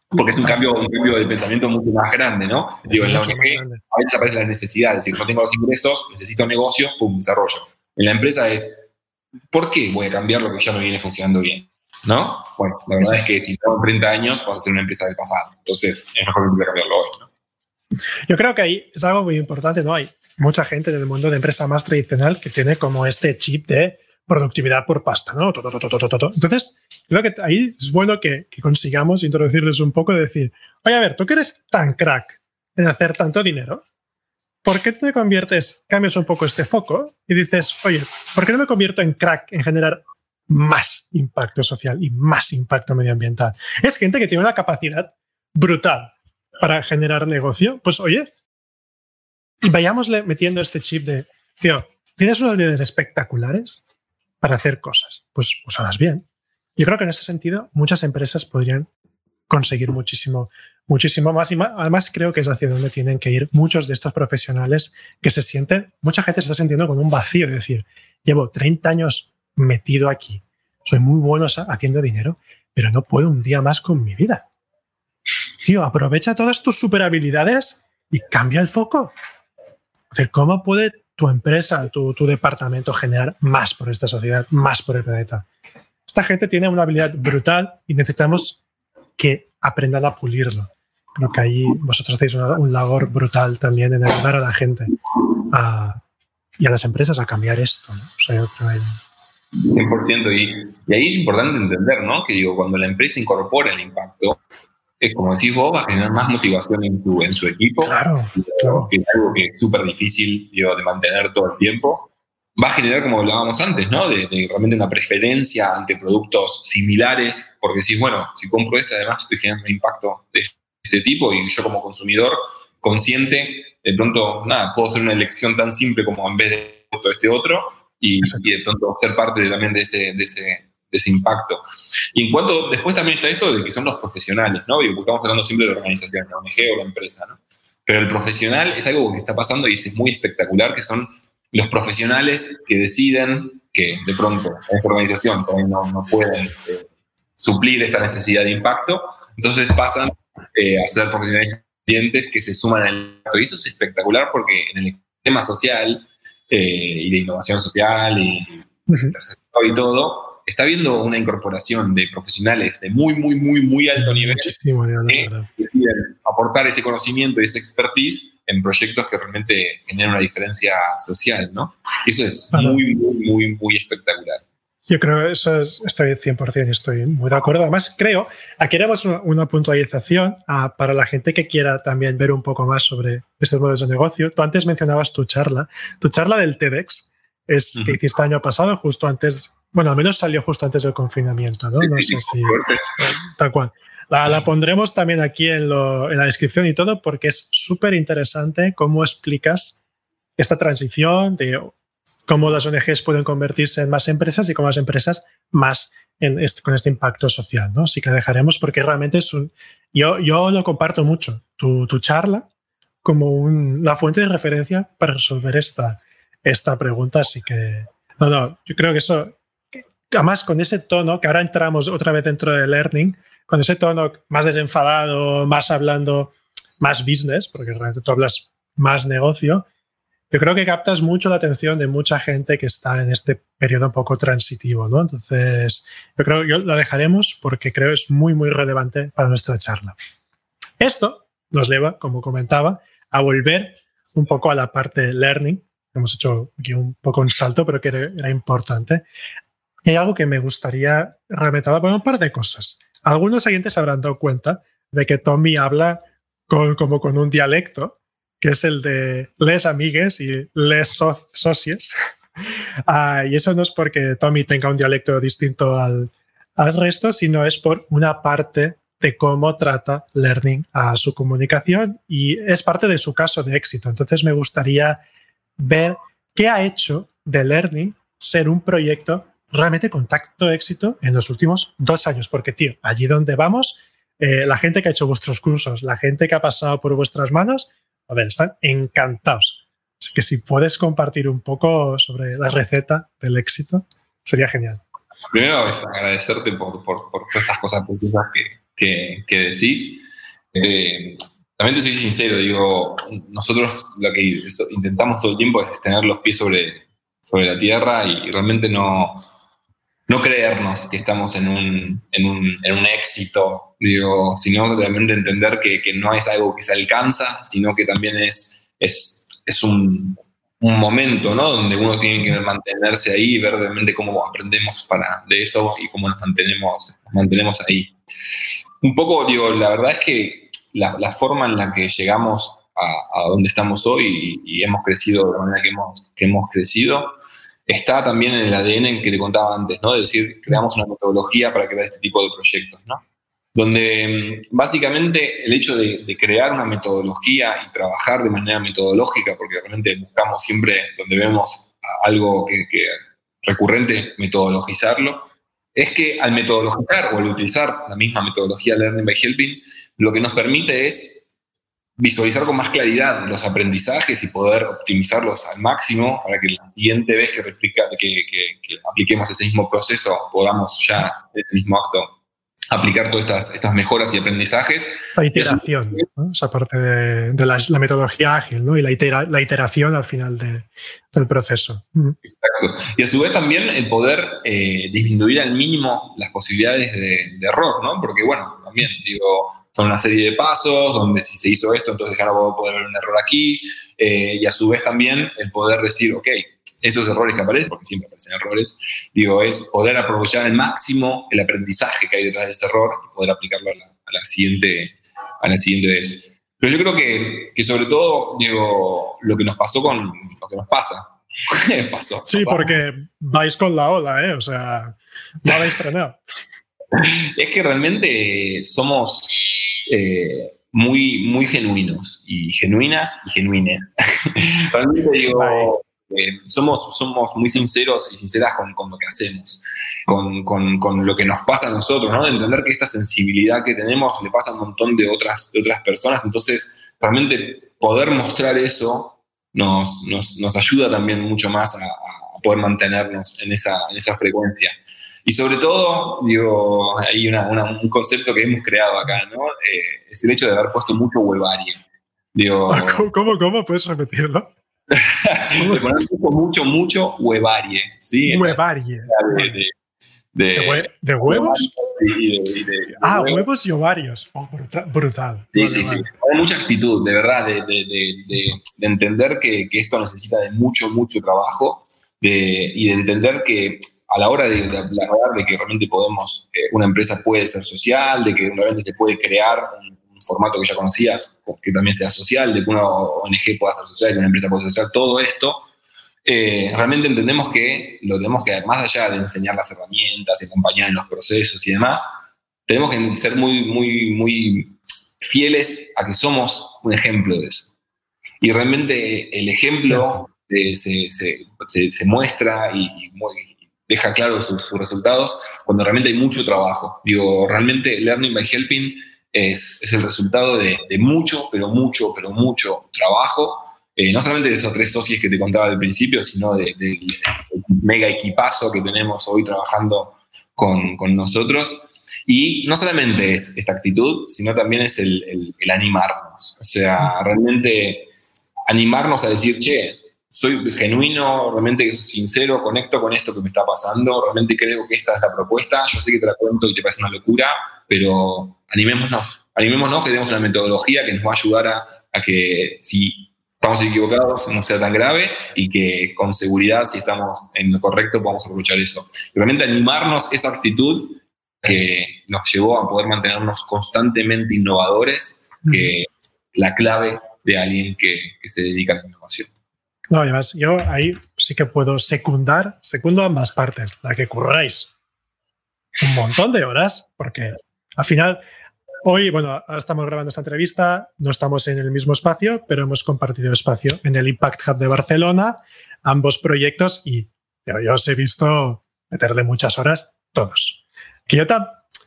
porque es un cambio, un cambio de pensamiento mucho más grande, ¿no? Digo, en la ONG a veces aparece la necesidad, es decir, no tengo los ingresos, necesito negocio, pum, desarrollo. En la empresa es, ¿por qué voy a cambiar lo que ya no viene funcionando bien? ¿No? Bueno, la verdad es que si tengo 30 años, vas a ser una empresa del pasado. Entonces, es mejor a cambiarlo hoy, ¿no? Yo creo que ahí es algo muy importante, ¿no? Hay mucha gente del mundo de empresa más tradicional que tiene como este chip de productividad por pasta, ¿no? Entonces, creo que ahí es bueno que, consigamos introducirles un poco de decir, oye, a ver, tú que eres tan crack en hacer tanto dinero, ¿por qué te conviertes, cambias un poco este foco y dices, oye, ¿por qué no me convierto en crack en generar más impacto social y más impacto medioambiental? Es gente que tiene una capacidad brutal para generar negocio. Pues oye, y vayámosle metiendo este chip de, tío, tienes unas habilidades espectaculares, para hacer cosas. Pues usadas bien. Yo creo que en ese sentido muchas empresas podrían conseguir muchísimo, muchísimo más. Y además creo que es hacia donde tienen que ir muchos de estos profesionales que se sienten, mucha gente se está sintiendo con un vacío, es decir, llevo 30 años metido aquí, soy muy bueno haciendo dinero, pero no puedo un día más con mi vida. Tío, aprovecha todas tus super habilidades y cambia el foco. ¿Cómo puede tu empresa, tu, departamento generar más por esta sociedad, más por el planeta. Esta gente tiene una habilidad brutal y necesitamos que aprendan a pulirlo. Creo que ahí vosotros hacéis un labor brutal también en ayudar a la gente y a las empresas a cambiar esto. O sea, yo creo 100%. Y, y, ahí es importante entender, ¿no? Que digo, cuando la empresa incorpora el impacto, es como decís vos, va a generar más motivación en, tu, en su equipo, claro, que es algo que es súper difícil de mantener todo el tiempo. Va a generar, como hablábamos antes, ¿no? De, realmente una preferencia ante productos similares, porque decís, bueno, si compro este, además estoy generando un impacto de este tipo y yo como consumidor consciente, de pronto, nada, puedo hacer una elección tan simple como en vez de este otro y, y de pronto ser parte también de ese, de ese, ese impacto. Y en cuanto, después también está esto de que son los profesionales, ¿no? Porque estamos hablando siempre de organización, la ONG o la empresa, ¿no? Pero el profesional es algo que está pasando y es muy espectacular, que son los profesionales que deciden que de pronto esta organización no, no pueden eh, suplir esta necesidad de impacto, entonces pasan eh, a ser profesionales clientes que se suman al impacto. Y eso es espectacular porque en el tema social eh, y de innovación social y, y todo, está habiendo una incorporación de profesionales de muy, muy, muy, muy alto nivel que deciden aportar ese conocimiento y esa expertise en proyectos que realmente generan una diferencia social, ¿no? eso es muy, muy, muy, muy espectacular. Yo creo eso es, estoy 100% estoy muy de acuerdo. Además, creo, aquí haremos una, puntualización ah, para la gente que quiera también ver un poco más sobre estos modelos de negocio. Tú antes mencionabas tu charla, tu charla del TEDx, es que hiciste año pasado, justo antes bueno, al menos salió justo antes del confinamiento, ¿no? No sé si. Tal cual. La, pondremos también aquí en, la descripción y todo, porque es súper interesante cómo explicas esta transición de cómo las ONGs pueden convertirse en más empresas y cómo las empresas más con este impacto social, ¿no? Así que la dejaremos porque realmente es un... Yo, yo lo comparto mucho, tu, charla, como una fuente de referencia para resolver esta, esta pregunta, así que... No, no, yo creo que eso además con ese tono, que ahora entramos otra vez dentro de learning, con ese tono más desenfadado, más hablando, más business, porque realmente tú hablas más negocio, yo creo que captas mucho la atención de mucha gente que está en este periodo un poco transitivo, ¿no? Entonces, yo creo que la dejaremos porque creo es muy, muy relevante para nuestra charla. Esto nos lleva, como comentaba, a volver un poco a la parte learning. Hemos hecho aquí un poco un salto, pero que era importante, hay algo que me gustaría realmente por un par de cosas. Algunos oyentes se habrán dado cuenta de que Tommy habla como con un dialecto, que es el de les amigues y les socies. Ah, y eso no es porque Tommy tenga un dialecto distinto al, al resto, sino es por una parte de cómo trata Learning a su comunicación y es parte de su caso de éxito. Entonces me gustaría ver qué ha hecho de Learning ser un proyecto realmente contacto de éxito en los últimos dos años, porque, tío, allí donde vamos, eh, la gente que ha hecho vuestros cursos, la gente que ha pasado por vuestras manos, a ver, están encantados Así que si puedes compartir un poco sobre la receta del éxito, sería genial. Primero es agradecerte por, por, por todas estas cosas que, que, decís. Eh, también te soy sincero, digo, nosotros lo que intentamos todo el tiempo es tener los pies sobre, sobre la tierra y realmente no, no creernos que estamos en un, en un, en un éxito, digo, sino realmente entender que, que, no es algo que se alcanza, sino que también es, es, es un, un, momento, ¿no? Donde uno tiene que mantenerse ahí y ver realmente cómo aprendemos para, de eso y cómo nos mantenemos, mantenemos ahí. Un poco, digo, la verdad es que la, la forma en la que llegamos a, donde estamos hoy y, y, hemos crecido de la manera que hemos, que hemos crecido, está también en el ADN que te contaba antes, ¿no? Es decir, creamos una metodología para crear este tipo de proyectos, ¿no? Donde mm, básicamente el hecho de, crear una metodología y trabajar de manera metodológica, porque realmente buscamos siempre, donde vemos algo que recurrente, metodologizarlo, es que al metodologizar o al utilizar la misma metodología Learning by Helping, lo que nos permite es visualizar con más claridad los aprendizajes y poder optimizarlos al máximo para que la siguiente vez que, replica, que, que, apliquemos ese mismo proceso podamos ya, en el mismo acto, aplicar todas estas, estas mejoras y aprendizajes. La iteración, ¿no? esa parte de, de la, la, metodología ágil ¿no? y la, itera, la iteración al final de, del proceso. Exacto. Y a su vez también el poder eh, disminuir al mínimo las posibilidades de, de error, ¿no? Porque bueno, también digo, son una serie de pasos donde si se hizo esto, entonces no voy a poder ver un error aquí. Eh, y a su vez también el poder decir, ok, esos errores que aparecen, porque siempre aparecen errores, digo, es poder aprovechar al máximo el aprendizaje que hay detrás de ese error y poder aplicarlo a la, a la siguiente, a la siguiente vez. Pero yo creo que, que, sobre todo, digo, lo que nos pasó con lo que nos pasa. pasó, sí, porque vais con la ola, ¿eh? O sea, no habéis frenado. es que realmente somos eh, muy, muy genuinos y genuinas y genuines. Realmente digo, eh, somos, somos muy sinceros y sinceras con, con lo que hacemos, con, con, con, lo que nos pasa a nosotros, ¿no? De entender que esta sensibilidad que tenemos le pasa a un montón de otras, de otras personas, entonces realmente poder mostrar eso nos, nos, nos ayuda también mucho más a, a poder mantenernos en esa, en esa frecuencia. Y sobre todo, digo, hay una, una, un concepto que hemos creado acá, ¿no? Eh, es el hecho de haber puesto mucho huevarie. Digo, ¿Cómo, cómo, cómo? ¿Puedes repetirlo? de poner mucho, mucho huevarie, ¿sí? Huevarie. De, de, de, ¿De, hue ¿De huevos? Y ah, huevos. huevos y ovarios. Oh, brutal. brutal. Sí, vale, sí, vale. sí. Hay mucha actitud, de verdad, de, entender que, que, esto necesita de mucho, mucho trabajo y de entender que a la hora de, de hablar de que realmente podemos, eh, una empresa puede ser social, de que realmente se puede crear un, un, formato que ya conocías, que también sea social, de que una ONG pueda ser social, que una empresa pueda ser social, todo esto, eh, realmente entendemos que lo tenemos que, más allá de enseñar las herramientas, acompañar en los procesos y demás, tenemos que ser muy, muy, muy fieles a que somos un ejemplo de eso. Y realmente el ejemplo eh, se, se, se, se, muestra y, y, deja claro sus, resultados cuando realmente hay mucho trabajo. Digo, realmente Learning by Helping es, es el resultado de, mucho, pero mucho, pero mucho trabajo. Eh, no solamente de esos tres socios que te contaba al principio, sino del de, de mega equipazo que tenemos hoy trabajando con, con, nosotros. Y no solamente es esta actitud, sino también es el, el animarnos. O sea, realmente animarnos a decir, che, soy genuino, realmente sincero, conecto con esto que me está pasando, realmente creo que esta es la propuesta, yo sé que te la cuento y te parece una locura, pero animémonos, animémonos que tenemos una metodología que nos va a ayudar a, a que si estamos equivocados no sea tan grave y que con seguridad, si estamos en lo correcto, podamos aprovechar eso. Realmente animarnos esa actitud que nos llevó a poder mantenernos constantemente innovadores, que es la clave de alguien que, que se dedica a la innovación. No, además, yo ahí sí que puedo secundar, secundo ambas partes, la que curráis un montón de horas, porque al final, hoy, bueno, ahora estamos grabando esta entrevista, no estamos en el mismo espacio, pero hemos compartido espacio en el Impact Hub de Barcelona, ambos proyectos, y yo, yo os he visto meterle muchas horas, todos. Que yo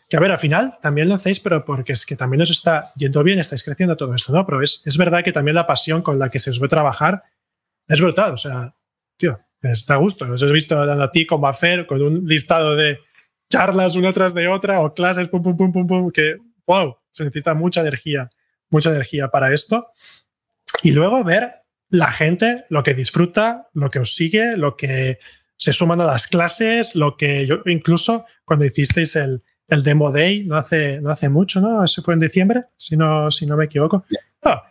que a ver, al final también lo hacéis, pero porque es que también os está yendo bien, estáis creciendo todo esto, ¿no? Pero es, es verdad que también la pasión con la que se os ve trabajar es brutal. O sea, tío, está a gusto. Os he visto dando a ti como a Fer con un listado de charlas una tras de otra o clases, pum, pum, pum, pum, pum, que, wow, se necesita mucha energía, mucha energía para esto. Y luego ver la gente, lo que disfruta, lo que os sigue, lo que se suman a las clases, lo que yo incluso cuando hicisteis el, el Demo Day, no hace, no hace mucho, ¿no? Ese fue en diciembre, si no, si no me equivoco. Ah,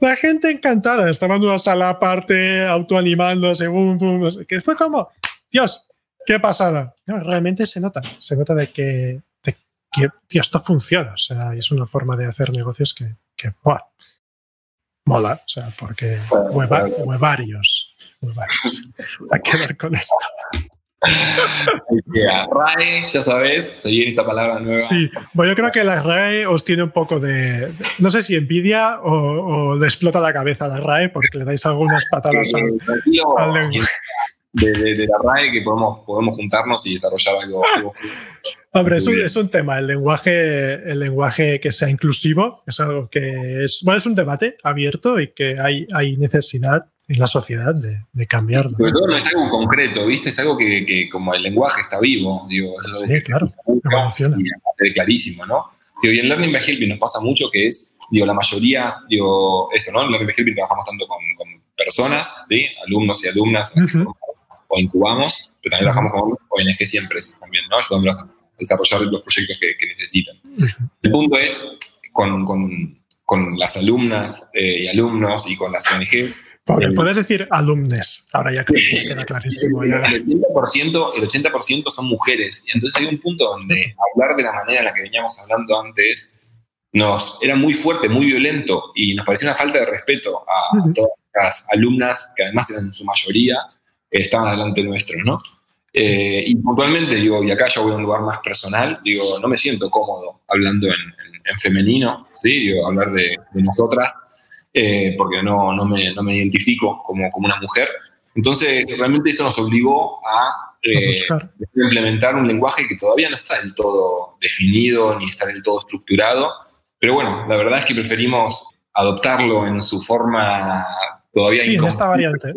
la gente encantada, estaba en una sala aparte, autoanimándose, boom, boom, que fue como, Dios, qué pasada. realmente se nota, se nota de que, de que tío, esto funciona, o sea, es una forma de hacer negocios que, que mola, o sea, porque huevarios, huevarios. A quedar con esto. RAE, ya sabes, seguir esta palabra nueva. Sí, bueno, yo creo que la RAE os tiene un poco de, no sé si envidia o, le explota la cabeza a la RAE porque le dais algunas patadas al, al lenguaje de, la RAE que podemos, podemos juntarnos y desarrollar algo. Hombre, es un, es un, tema, el lenguaje, el lenguaje que sea inclusivo, es algo que es, bueno, es un debate abierto y que hay, hay necesidad en la sociedad de, de cambiarlo. Pero todo no es algo concreto, ¿viste? Es algo que, que como el lenguaje está vivo, digo, sí, claro, es clarísimo, ¿no? Digo, y en Learning by Helping nos pasa mucho que es, digo, la mayoría, digo, esto, ¿no? En Learning by Helping trabajamos tanto con, con personas, ¿sí? Alumnos y alumnas, o incubamos, pero también trabajamos con ONGs y empresas también, ¿no? ayudándolas a desarrollar los proyectos que, necesitan. El punto es, con, con, con las alumnas eh, y alumnos y con las ONG, Pablo, puedes decir alumnes, ahora ya queda clarísimo. El, 80%, el 80 son mujeres, y entonces hay un punto donde hablar de la manera en la que veníamos hablando antes nos era muy fuerte, muy violento, y nos parecía una falta de respeto a, a todas las alumnas, que además eran en su mayoría estaban delante nuestro, ¿no? Eh, y puntualmente, digo, y acá yo voy a un lugar más personal, digo, no me siento cómodo hablando en, femenino, ¿sí? Digo, hablar de, nosotras, eh, porque no, no, me, no, me, identifico como, como una mujer. Entonces, realmente esto nos obligó a eh, implementar un lenguaje que todavía no está del todo definido ni está del todo estructurado, pero bueno, la verdad es que preferimos adoptarlo en su forma todavía sí, en esta variante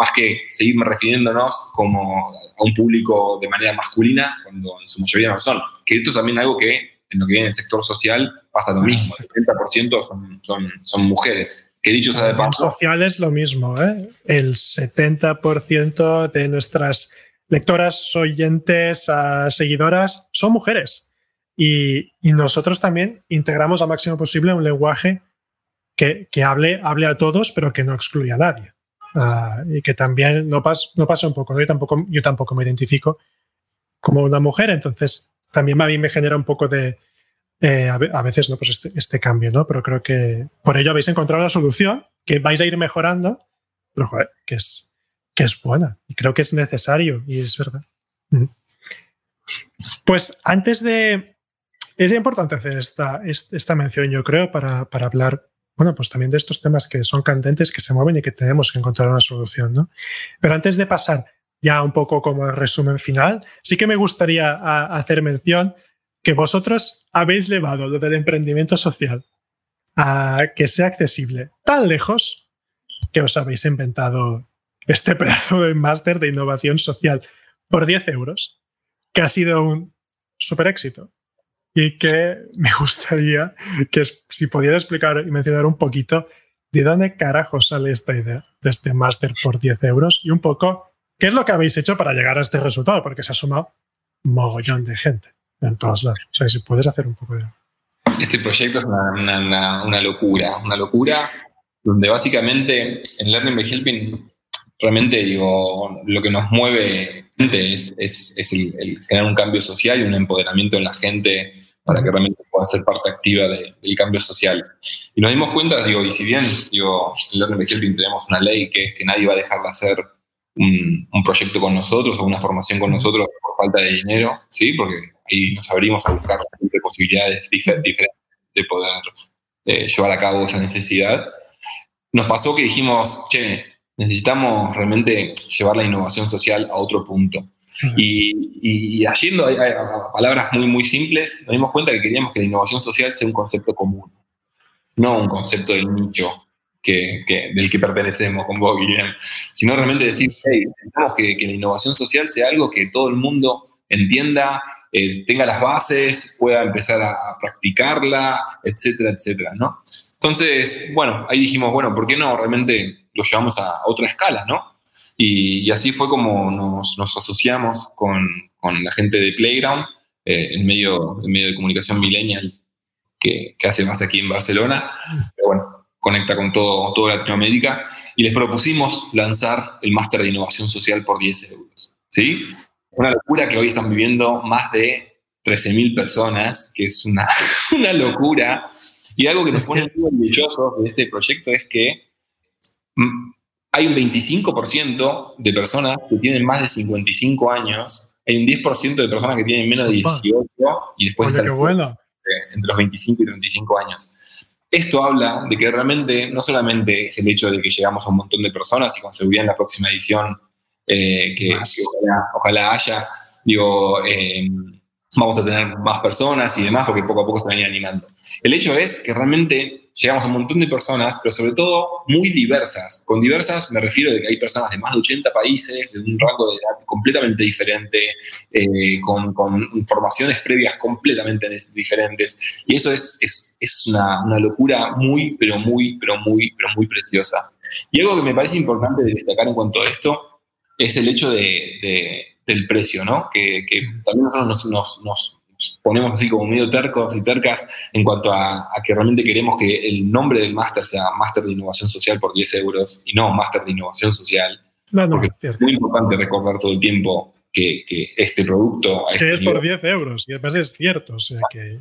más que seguirme refiriéndonos como a un público de manera masculina, cuando en su mayoría no lo son. Que esto es también algo que en lo que viene en el sector social pasa lo mismo. El 70% son, son, son mujeres. Que dicho sea de paso. social es lo mismo. ¿eh? El 70% de nuestras lectoras, oyentes, seguidoras son mujeres. Y, y, nosotros también integramos al máximo posible un lenguaje que, que hable, hable a todos, pero que no excluya a nadie. Ah, y que también no, no pasa un poco, yo tampoco, yo tampoco me identifico como una mujer, entonces también a mí me genera un poco de, eh, a veces, ¿no? Pues este, este, cambio, ¿no? Pero creo que por ello habéis encontrado la solución, que vais a ir mejorando, pero joder, que es, que es buena y creo que es necesario y es verdad. Pues antes de... Es importante hacer esta, esta mención, yo creo, para, para hablar bueno, pues también de estos temas que son candentes, que se mueven y que tenemos que encontrar una solución, ¿no? Pero antes de pasar ya un poco como resumen final, sí que me gustaría hacer mención que vosotros habéis llevado lo del emprendimiento social a que sea accesible tan lejos que os habéis inventado este pedazo de máster de innovación social por 10 euros, que ha sido un super éxito y que me gustaría que si pudiera explicar y mencionar un poquito de dónde carajo sale esta idea de este máster por 10 euros y un poco qué es lo que habéis hecho para llegar a este resultado, porque se ha sumado mogollón de gente en todos lados. O sea, si puedes hacer un poco de... Este proyecto es una, locura, una locura donde básicamente en Learning by Helping realmente digo, lo que nos mueve es, el, generar un cambio social y un empoderamiento en la gente para que realmente pueda ser parte activa del cambio social. Y nos dimos cuenta, digo, y si bien digo, en Learning Helping tenemos una ley que es que nadie va a dejar de hacer un, un, proyecto con nosotros o una formación con nosotros por falta de dinero, ¿sí? porque ahí nos abrimos a buscar posibilidades diferentes de poder eh, llevar a cabo esa necesidad. Nos pasó que dijimos, che, necesitamos realmente llevar la innovación social a otro punto. Y, y, haciendo palabras muy, muy simples, nos dimos cuenta que queríamos que la innovación social sea un concepto común, no un concepto del nicho. Que, del que pertenecemos con vos, Guillermo, sino realmente decir, hey, necesitamos que, la innovación social sea algo que todo el mundo entienda, eh, tenga las bases, pueda empezar a, practicarla, etcétera, etcétera, ¿no? Entonces, bueno, ahí dijimos, bueno, ¿por qué no realmente lo llevamos a, otra escala, ¿no? Y, así fue como nos, asociamos con, la gente de Playground, eh, en, medio, en medio de comunicación millennial que, hace más aquí en Barcelona. Pero bueno, conecta con todo, toda Latinoamérica. Y les propusimos lanzar el máster de innovación social por 10 euros. ¿Sí? Una locura que hoy están viviendo más de 13.000 personas, que es una, una locura. Y algo que nos pone muy orgullosos de este proyecto es que mm, hay un 25% de personas que tienen más de 55 años, hay un 10% de personas que tienen menos de 18 y después está bueno. entre los 25 y 35 años. Esto habla de que realmente no solamente es el hecho de que llegamos a un montón de personas y con seguridad en la próxima edición eh, que, ojalá, haya, digo, eh, vamos a tener más personas y demás porque poco a poco se van animando. El hecho es que realmente llegamos a un montón de personas, pero sobre todo muy diversas. Con diversas me refiero a que hay personas de más de 80 países, de un rango de edad completamente diferente, eh, con, con, formaciones previas completamente diferentes. Y eso es, es, es una, una, locura muy, pero muy, pero muy, pero muy preciosa. Y algo que me parece importante de destacar en cuanto a esto es el hecho de, del precio, ¿no? Que, también nosotros nos, nos, ponemos así como medio tercos y tercas en cuanto a, que realmente queremos que el nombre del máster sea Máster de Innovación Social por 10 euros y no Máster de Innovación Social. No, no, porque es muy importante recordar todo el tiempo que, este producto... A este es por 10 euros y además es cierto, o sea que...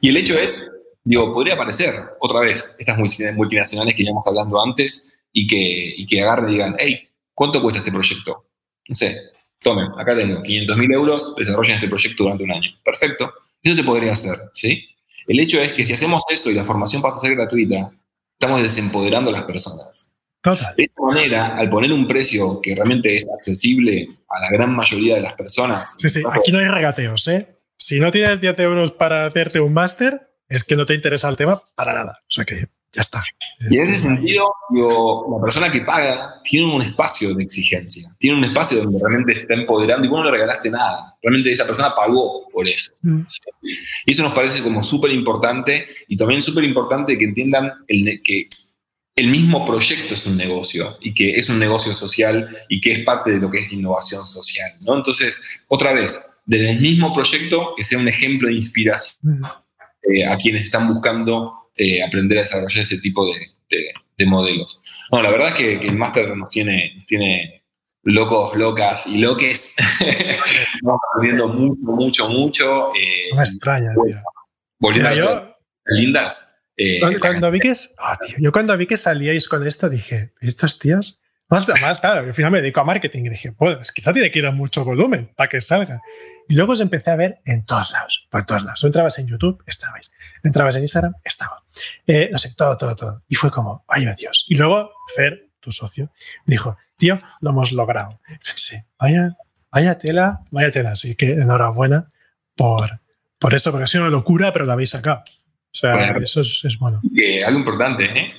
Y el hecho es, digo, podría aparecer otra vez estas multinacionales que íbamos hablando antes y que, y que agarren y digan, hey, ¿Cuánto cuesta este proyecto? No sé, tomen, acá tengo 500 mil euros, desarrollen este proyecto durante un año. Perfecto. Eso se podría hacer, ¿sí? El hecho es que si hacemos eso y la formación pasa a ser gratuita, estamos desempoderando a las personas. Total. De esta manera, al poner un precio que realmente es accesible a la gran mayoría de las personas. Sí, sí, aquí no hay regateos, ¿eh? Si no tienes 10 euros para hacerte un máster, es que no te interesa el tema para nada. O sea que ya está. Y en ese sentido, la persona que paga tiene un espacio de exigencia, tiene un espacio donde realmente se está empoderando y vos no le regalaste nada. Realmente esa persona pagó por eso. Mm. Y eso nos parece como súper importante y también súper importante que entiendan el, que el mismo proyecto es un negocio y que es un negocio social y que es parte de lo que es innovación social. ¿no? Entonces, otra vez, del mismo proyecto que sea un ejemplo de inspiración mm. eh, a quienes están buscando eh, aprender a desarrollar ese tipo de, modelos. No, la verdad es que, el máster nos tiene, tiene locos, locas y loques. Estamos aprendiendo mucho, mucho, mucho. Eh, me extraña, tío. Volviendo a yo, lindas. Eh, cuando, vi que, ah, yo cuando vi que salíais con esto dije, ¿estos tíos? Más, más claro, al final me dedico a marketing y dije, pues quizá tiene que ir a mucho volumen para que salga. Y luego os empecé a ver en todos lados, por todos lados. entrabas en YouTube, estabais. Entrabas en Instagram, estaba. Eh, no sé, todo, todo, todo. Y fue como, ay, Dios. Y luego Fer, tu socio, dijo, tío, lo hemos logrado. pensé, vaya, vaya tela, vaya tela. Así que enhorabuena por, por eso, porque ha sido una locura, pero la habéis sacado. O sea, eso es, es bueno. algo importante, ¿eh?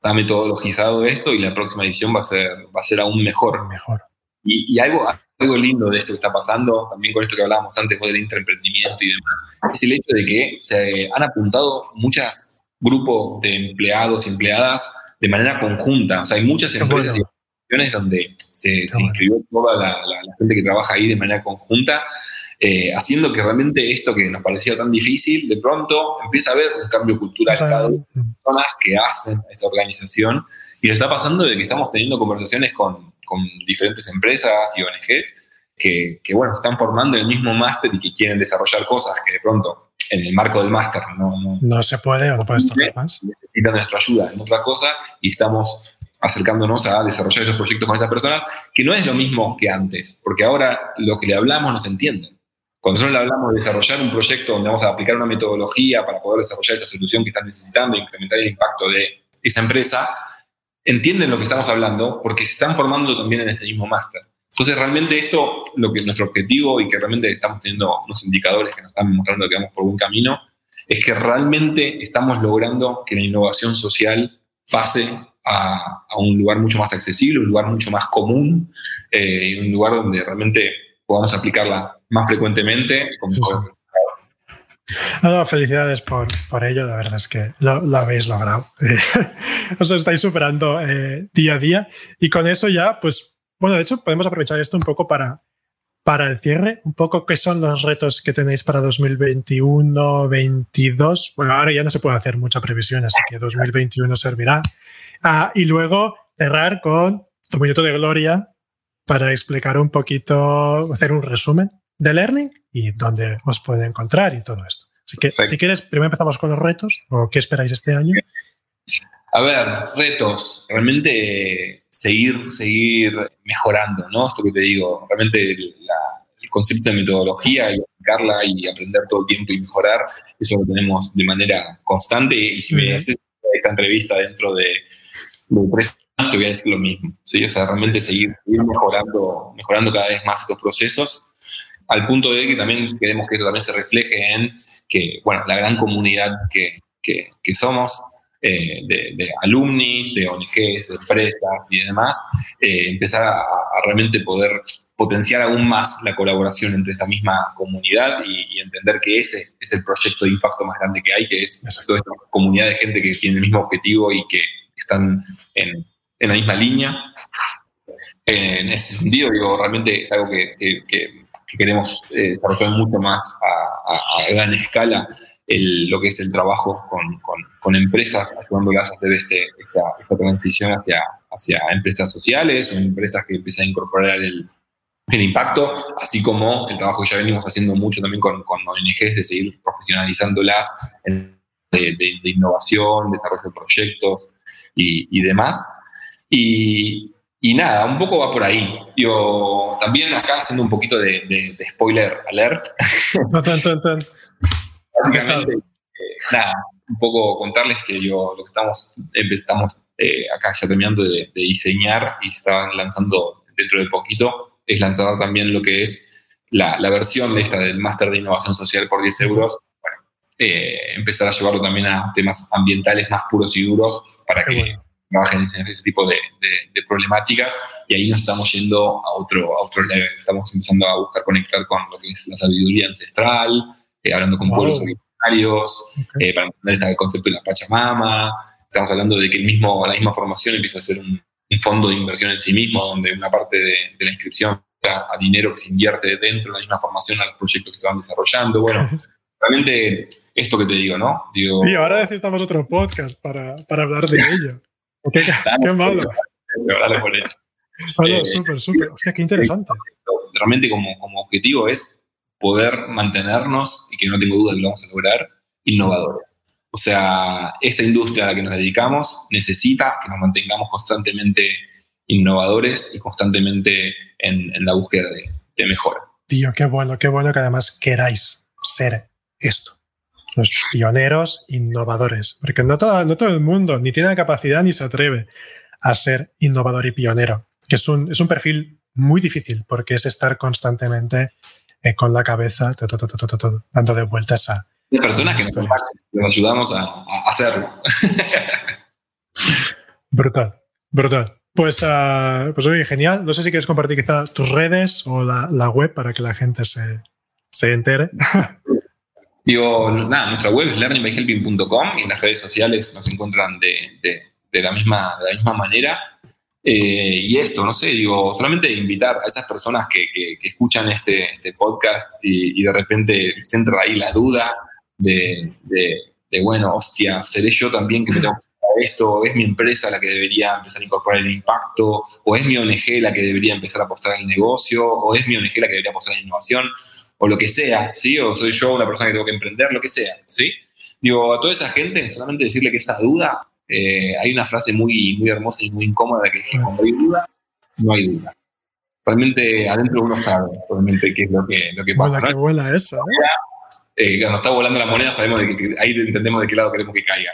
Está metodologizado esto y la próxima edición va a ser, va a ser aún mejor. Mejor. Y, y algo, algo lindo de esto que está pasando, también con esto que hablábamos antes del intraemprendimiento y demás, es el hecho de que se han apuntado muchos grupos de empleados y empleadas de manera conjunta. O sea, hay muchas empresas y organizaciones donde se, inscribió toda la, gente que trabaja ahí de manera conjunta, eh, haciendo que realmente esto que nos parecía tan difícil, de pronto empieza a haber un cambio cultural cada una de las personas que hacen esta organización. Y nos está pasando de que estamos teniendo conversaciones con con diferentes empresas y ONGs que, que, bueno, están formando el mismo máster y que quieren desarrollar cosas que de pronto en el marco del máster no, no, no se puede o no puedes tocar más. Necesitan nuestra ayuda en otra cosa y estamos acercándonos a desarrollar esos proyectos con esas personas, que no es lo mismo que antes, porque ahora lo que le hablamos nos entienden. Cuando nosotros hablamos de desarrollar un proyecto donde vamos a aplicar una metodología para poder desarrollar esa solución que están necesitando e incrementar el impacto de esa empresa, entienden lo que estamos hablando porque se están formando también en este mismo máster. Entonces, realmente esto, lo que es nuestro objetivo y que realmente estamos teniendo unos indicadores que nos están mostrando que vamos por buen camino, es que realmente estamos logrando que la innovación social pase a, un lugar mucho más accesible, un lugar mucho más común, eh, un lugar donde realmente podamos aplicarla más frecuentemente. felicidades por, por, ello, la verdad es que lo, habéis logrado. Os estáis superando eh, día a día y con eso ya, pues, bueno, de hecho podemos aprovechar esto un poco para, para el cierre, un poco qué son los retos que tenéis para 2021, 2022. Bueno, ahora ya no se puede hacer mucha previsión, así que 2021 servirá. Ah, y luego cerrar con tu minuto de gloria para explicar un poquito, hacer un resumen de Learning y dónde os puede encontrar y todo esto. Así que, si quieres, primero empezamos con los retos o qué esperáis este año. A ver, retos. Realmente seguir, seguir mejorando, ¿no? Esto que te digo, realmente el concepto de metodología y aplicarla y aprender todo el tiempo y mejorar, eso lo tenemos de manera constante. Y si me haces esta entrevista dentro de, de tres te voy a decir lo mismo. ¿sí? O sea, realmente seguir, mejorando, mejorando cada vez más estos procesos, al punto de que también queremos que eso también se refleje en que, bueno, la gran comunidad que, que, que somos, eh, de, de, alumnis, de ONGs, de empresas y demás, eh, empezar a, realmente poder potenciar aún más la colaboración entre esa misma comunidad y, entender que ese es el proyecto de impacto más grande que hay, que es toda esta comunidad de gente que tiene el mismo objetivo y que están en, en la misma línea. En ese sentido, digo, realmente es algo que, que, queremos eh, desarrollar mucho más a, gran escala lo que es el trabajo con, con, empresas, ayudándolas a hacer este, esta, transición hacia, hacia empresas sociales o empresas que empiezan a incorporar el, el, impacto, así como el trabajo que ya venimos haciendo mucho también con, con ONGs de seguir profesionalizándolas de, de, innovación, desarrollo de proyectos y, y demás. Y, y, nada, un poco va por ahí. Yo también acá haciendo un poquito de, spoiler alert. No, tan, tan, tan. Básicamente, eh, nada, un poco contarles que yo lo que estamos, estamos eh, acá ya terminando de, diseñar y estaban lanzando dentro de poquito, es lanzar también lo que es la, la versión de esta del máster de innovación social por 10 euros. Bueno, eh, empezar a llevarlo también a temas ambientales más puros y duros para que trabajen en ese tipo de, de, problemáticas y ahí nos estamos yendo a otro, a otro level. Estamos empezando a buscar conectar con lo que es la sabiduría ancestral, eh, hablando con pueblos originarios, eh, para entender el concepto de la Pachamama. Estamos hablando de que el mismo, la misma formación empieza a ser un, fondo de inversión en sí mismo, donde una parte de, la inscripción a, dinero que se invierte dentro de la misma formación a los proyectos que se van desarrollando. Bueno, realmente esto que te digo, ¿no? Digo, sí, ahora necesitamos otro podcast para, para hablar de ello. Qué, qué malo. Súper, súper. Hostia, qué interesante. Realmente como, como objetivo es poder mantenernos, y que no tengo duda que lo vamos a lograr, innovadores. O sea, esta industria a la que nos dedicamos necesita que nos mantengamos constantemente innovadores y constantemente en, la búsqueda de, mejora. Tío, qué bueno, qué bueno que además queráis ser esto. Los pioneros innovadores. Porque no todo, no todo el mundo ni tiene la capacidad ni se atreve a ser innovador y pionero. Que es un, es un perfil muy difícil porque es estar constantemente eh, con la cabeza, todo, todo, todo, todo, dando de vueltas a... De personas que nos, ayudamos a, hacerlo. brutal, brutal. Pues, uh, pues oye, genial. No sé si quieres compartir quizá tus redes o la, la web para que la gente se, se entere. Digo, nada, nuestra web es learningbyhelping.com y en las redes sociales nos encuentran de, de, la, misma, de la misma manera. Eh, y esto, no sé, digo, solamente invitar a esas personas que, que, escuchan este, este podcast y, de repente se entra ahí la duda de, de, bueno, hostia, ¿seré yo también que me tengo que hacer esto? ¿O es mi empresa la que debería empezar a incorporar el impacto? ¿O es mi ONG la que debería empezar a apostar en el negocio? ¿O es mi ONG la que debería apostar en la innovación? O lo que sea, ¿sí? O soy yo una persona que tengo que emprender, lo que sea, ¿sí? Digo, a toda esa gente, solamente decirle que esa duda eh, hay una frase muy, muy hermosa y muy incómoda que es que cuando hay duda, no hay duda. Realmente adentro uno sabe realmente qué es lo que, lo que pasa. qué buena esa. Eh, cuando está volando la moneda sabemos de que, ahí entendemos de qué lado queremos que caiga.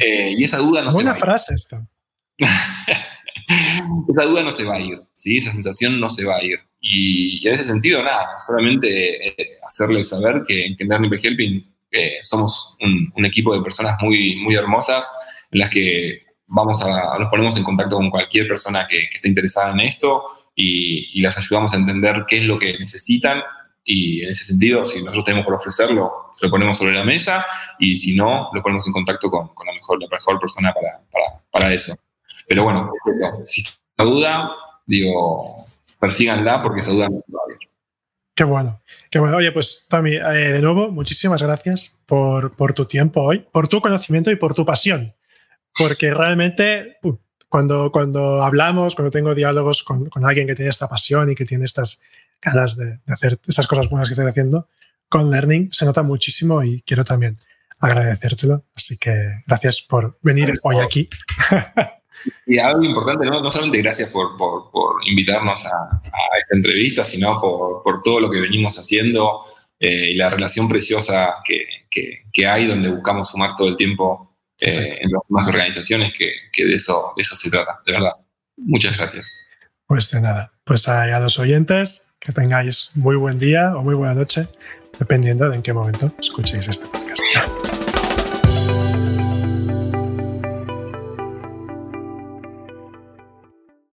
Eh, y esa duda no buena se frase esta. esa duda no se va a ir, ¿sí? esa sensación no se va a ir. Y, en ese sentido, nada, solamente eh, hacerles saber que en Learning Helping somos un, equipo de personas muy, muy hermosas en las que vamos a, los ponemos en contacto con cualquier persona que, esté interesada en esto y, y, las ayudamos a entender qué es lo que necesitan y en ese sentido, si nosotros tenemos por ofrecerlo, lo ponemos sobre la mesa y si no, lo ponemos en contacto con, la, mejor, la mejor persona para, para eso. Pero bueno, si hay duda, digo, persíganla porque esa duda no se va a ver. Qué bueno, qué bueno. Oye, pues Tami, eh, de nuevo, muchísimas gracias por, por, tu tiempo hoy, por tu conocimiento y por tu pasión. Porque realmente, uh, cuando, cuando hablamos, cuando tengo diálogos con, con, alguien que tiene esta pasión y que tiene estas ganas de, hacer estas cosas buenas que estoy haciendo, con Learning se nota muchísimo y quiero también agradecértelo. Así que gracias por venir hoy aquí. Y algo importante, no, solamente gracias por, por, invitarnos a, esta entrevista, sino por, por, todo lo que venimos haciendo eh, y la relación preciosa que, que, hay, donde buscamos sumar todo el tiempo eh, en las demás organizaciones, que, que, de, eso, de eso se trata, de verdad. Muchas gracias. Pues de nada. Pues a, a los oyentes, que tengáis muy buen día o muy buena noche, dependiendo de en qué momento escuchéis este podcast.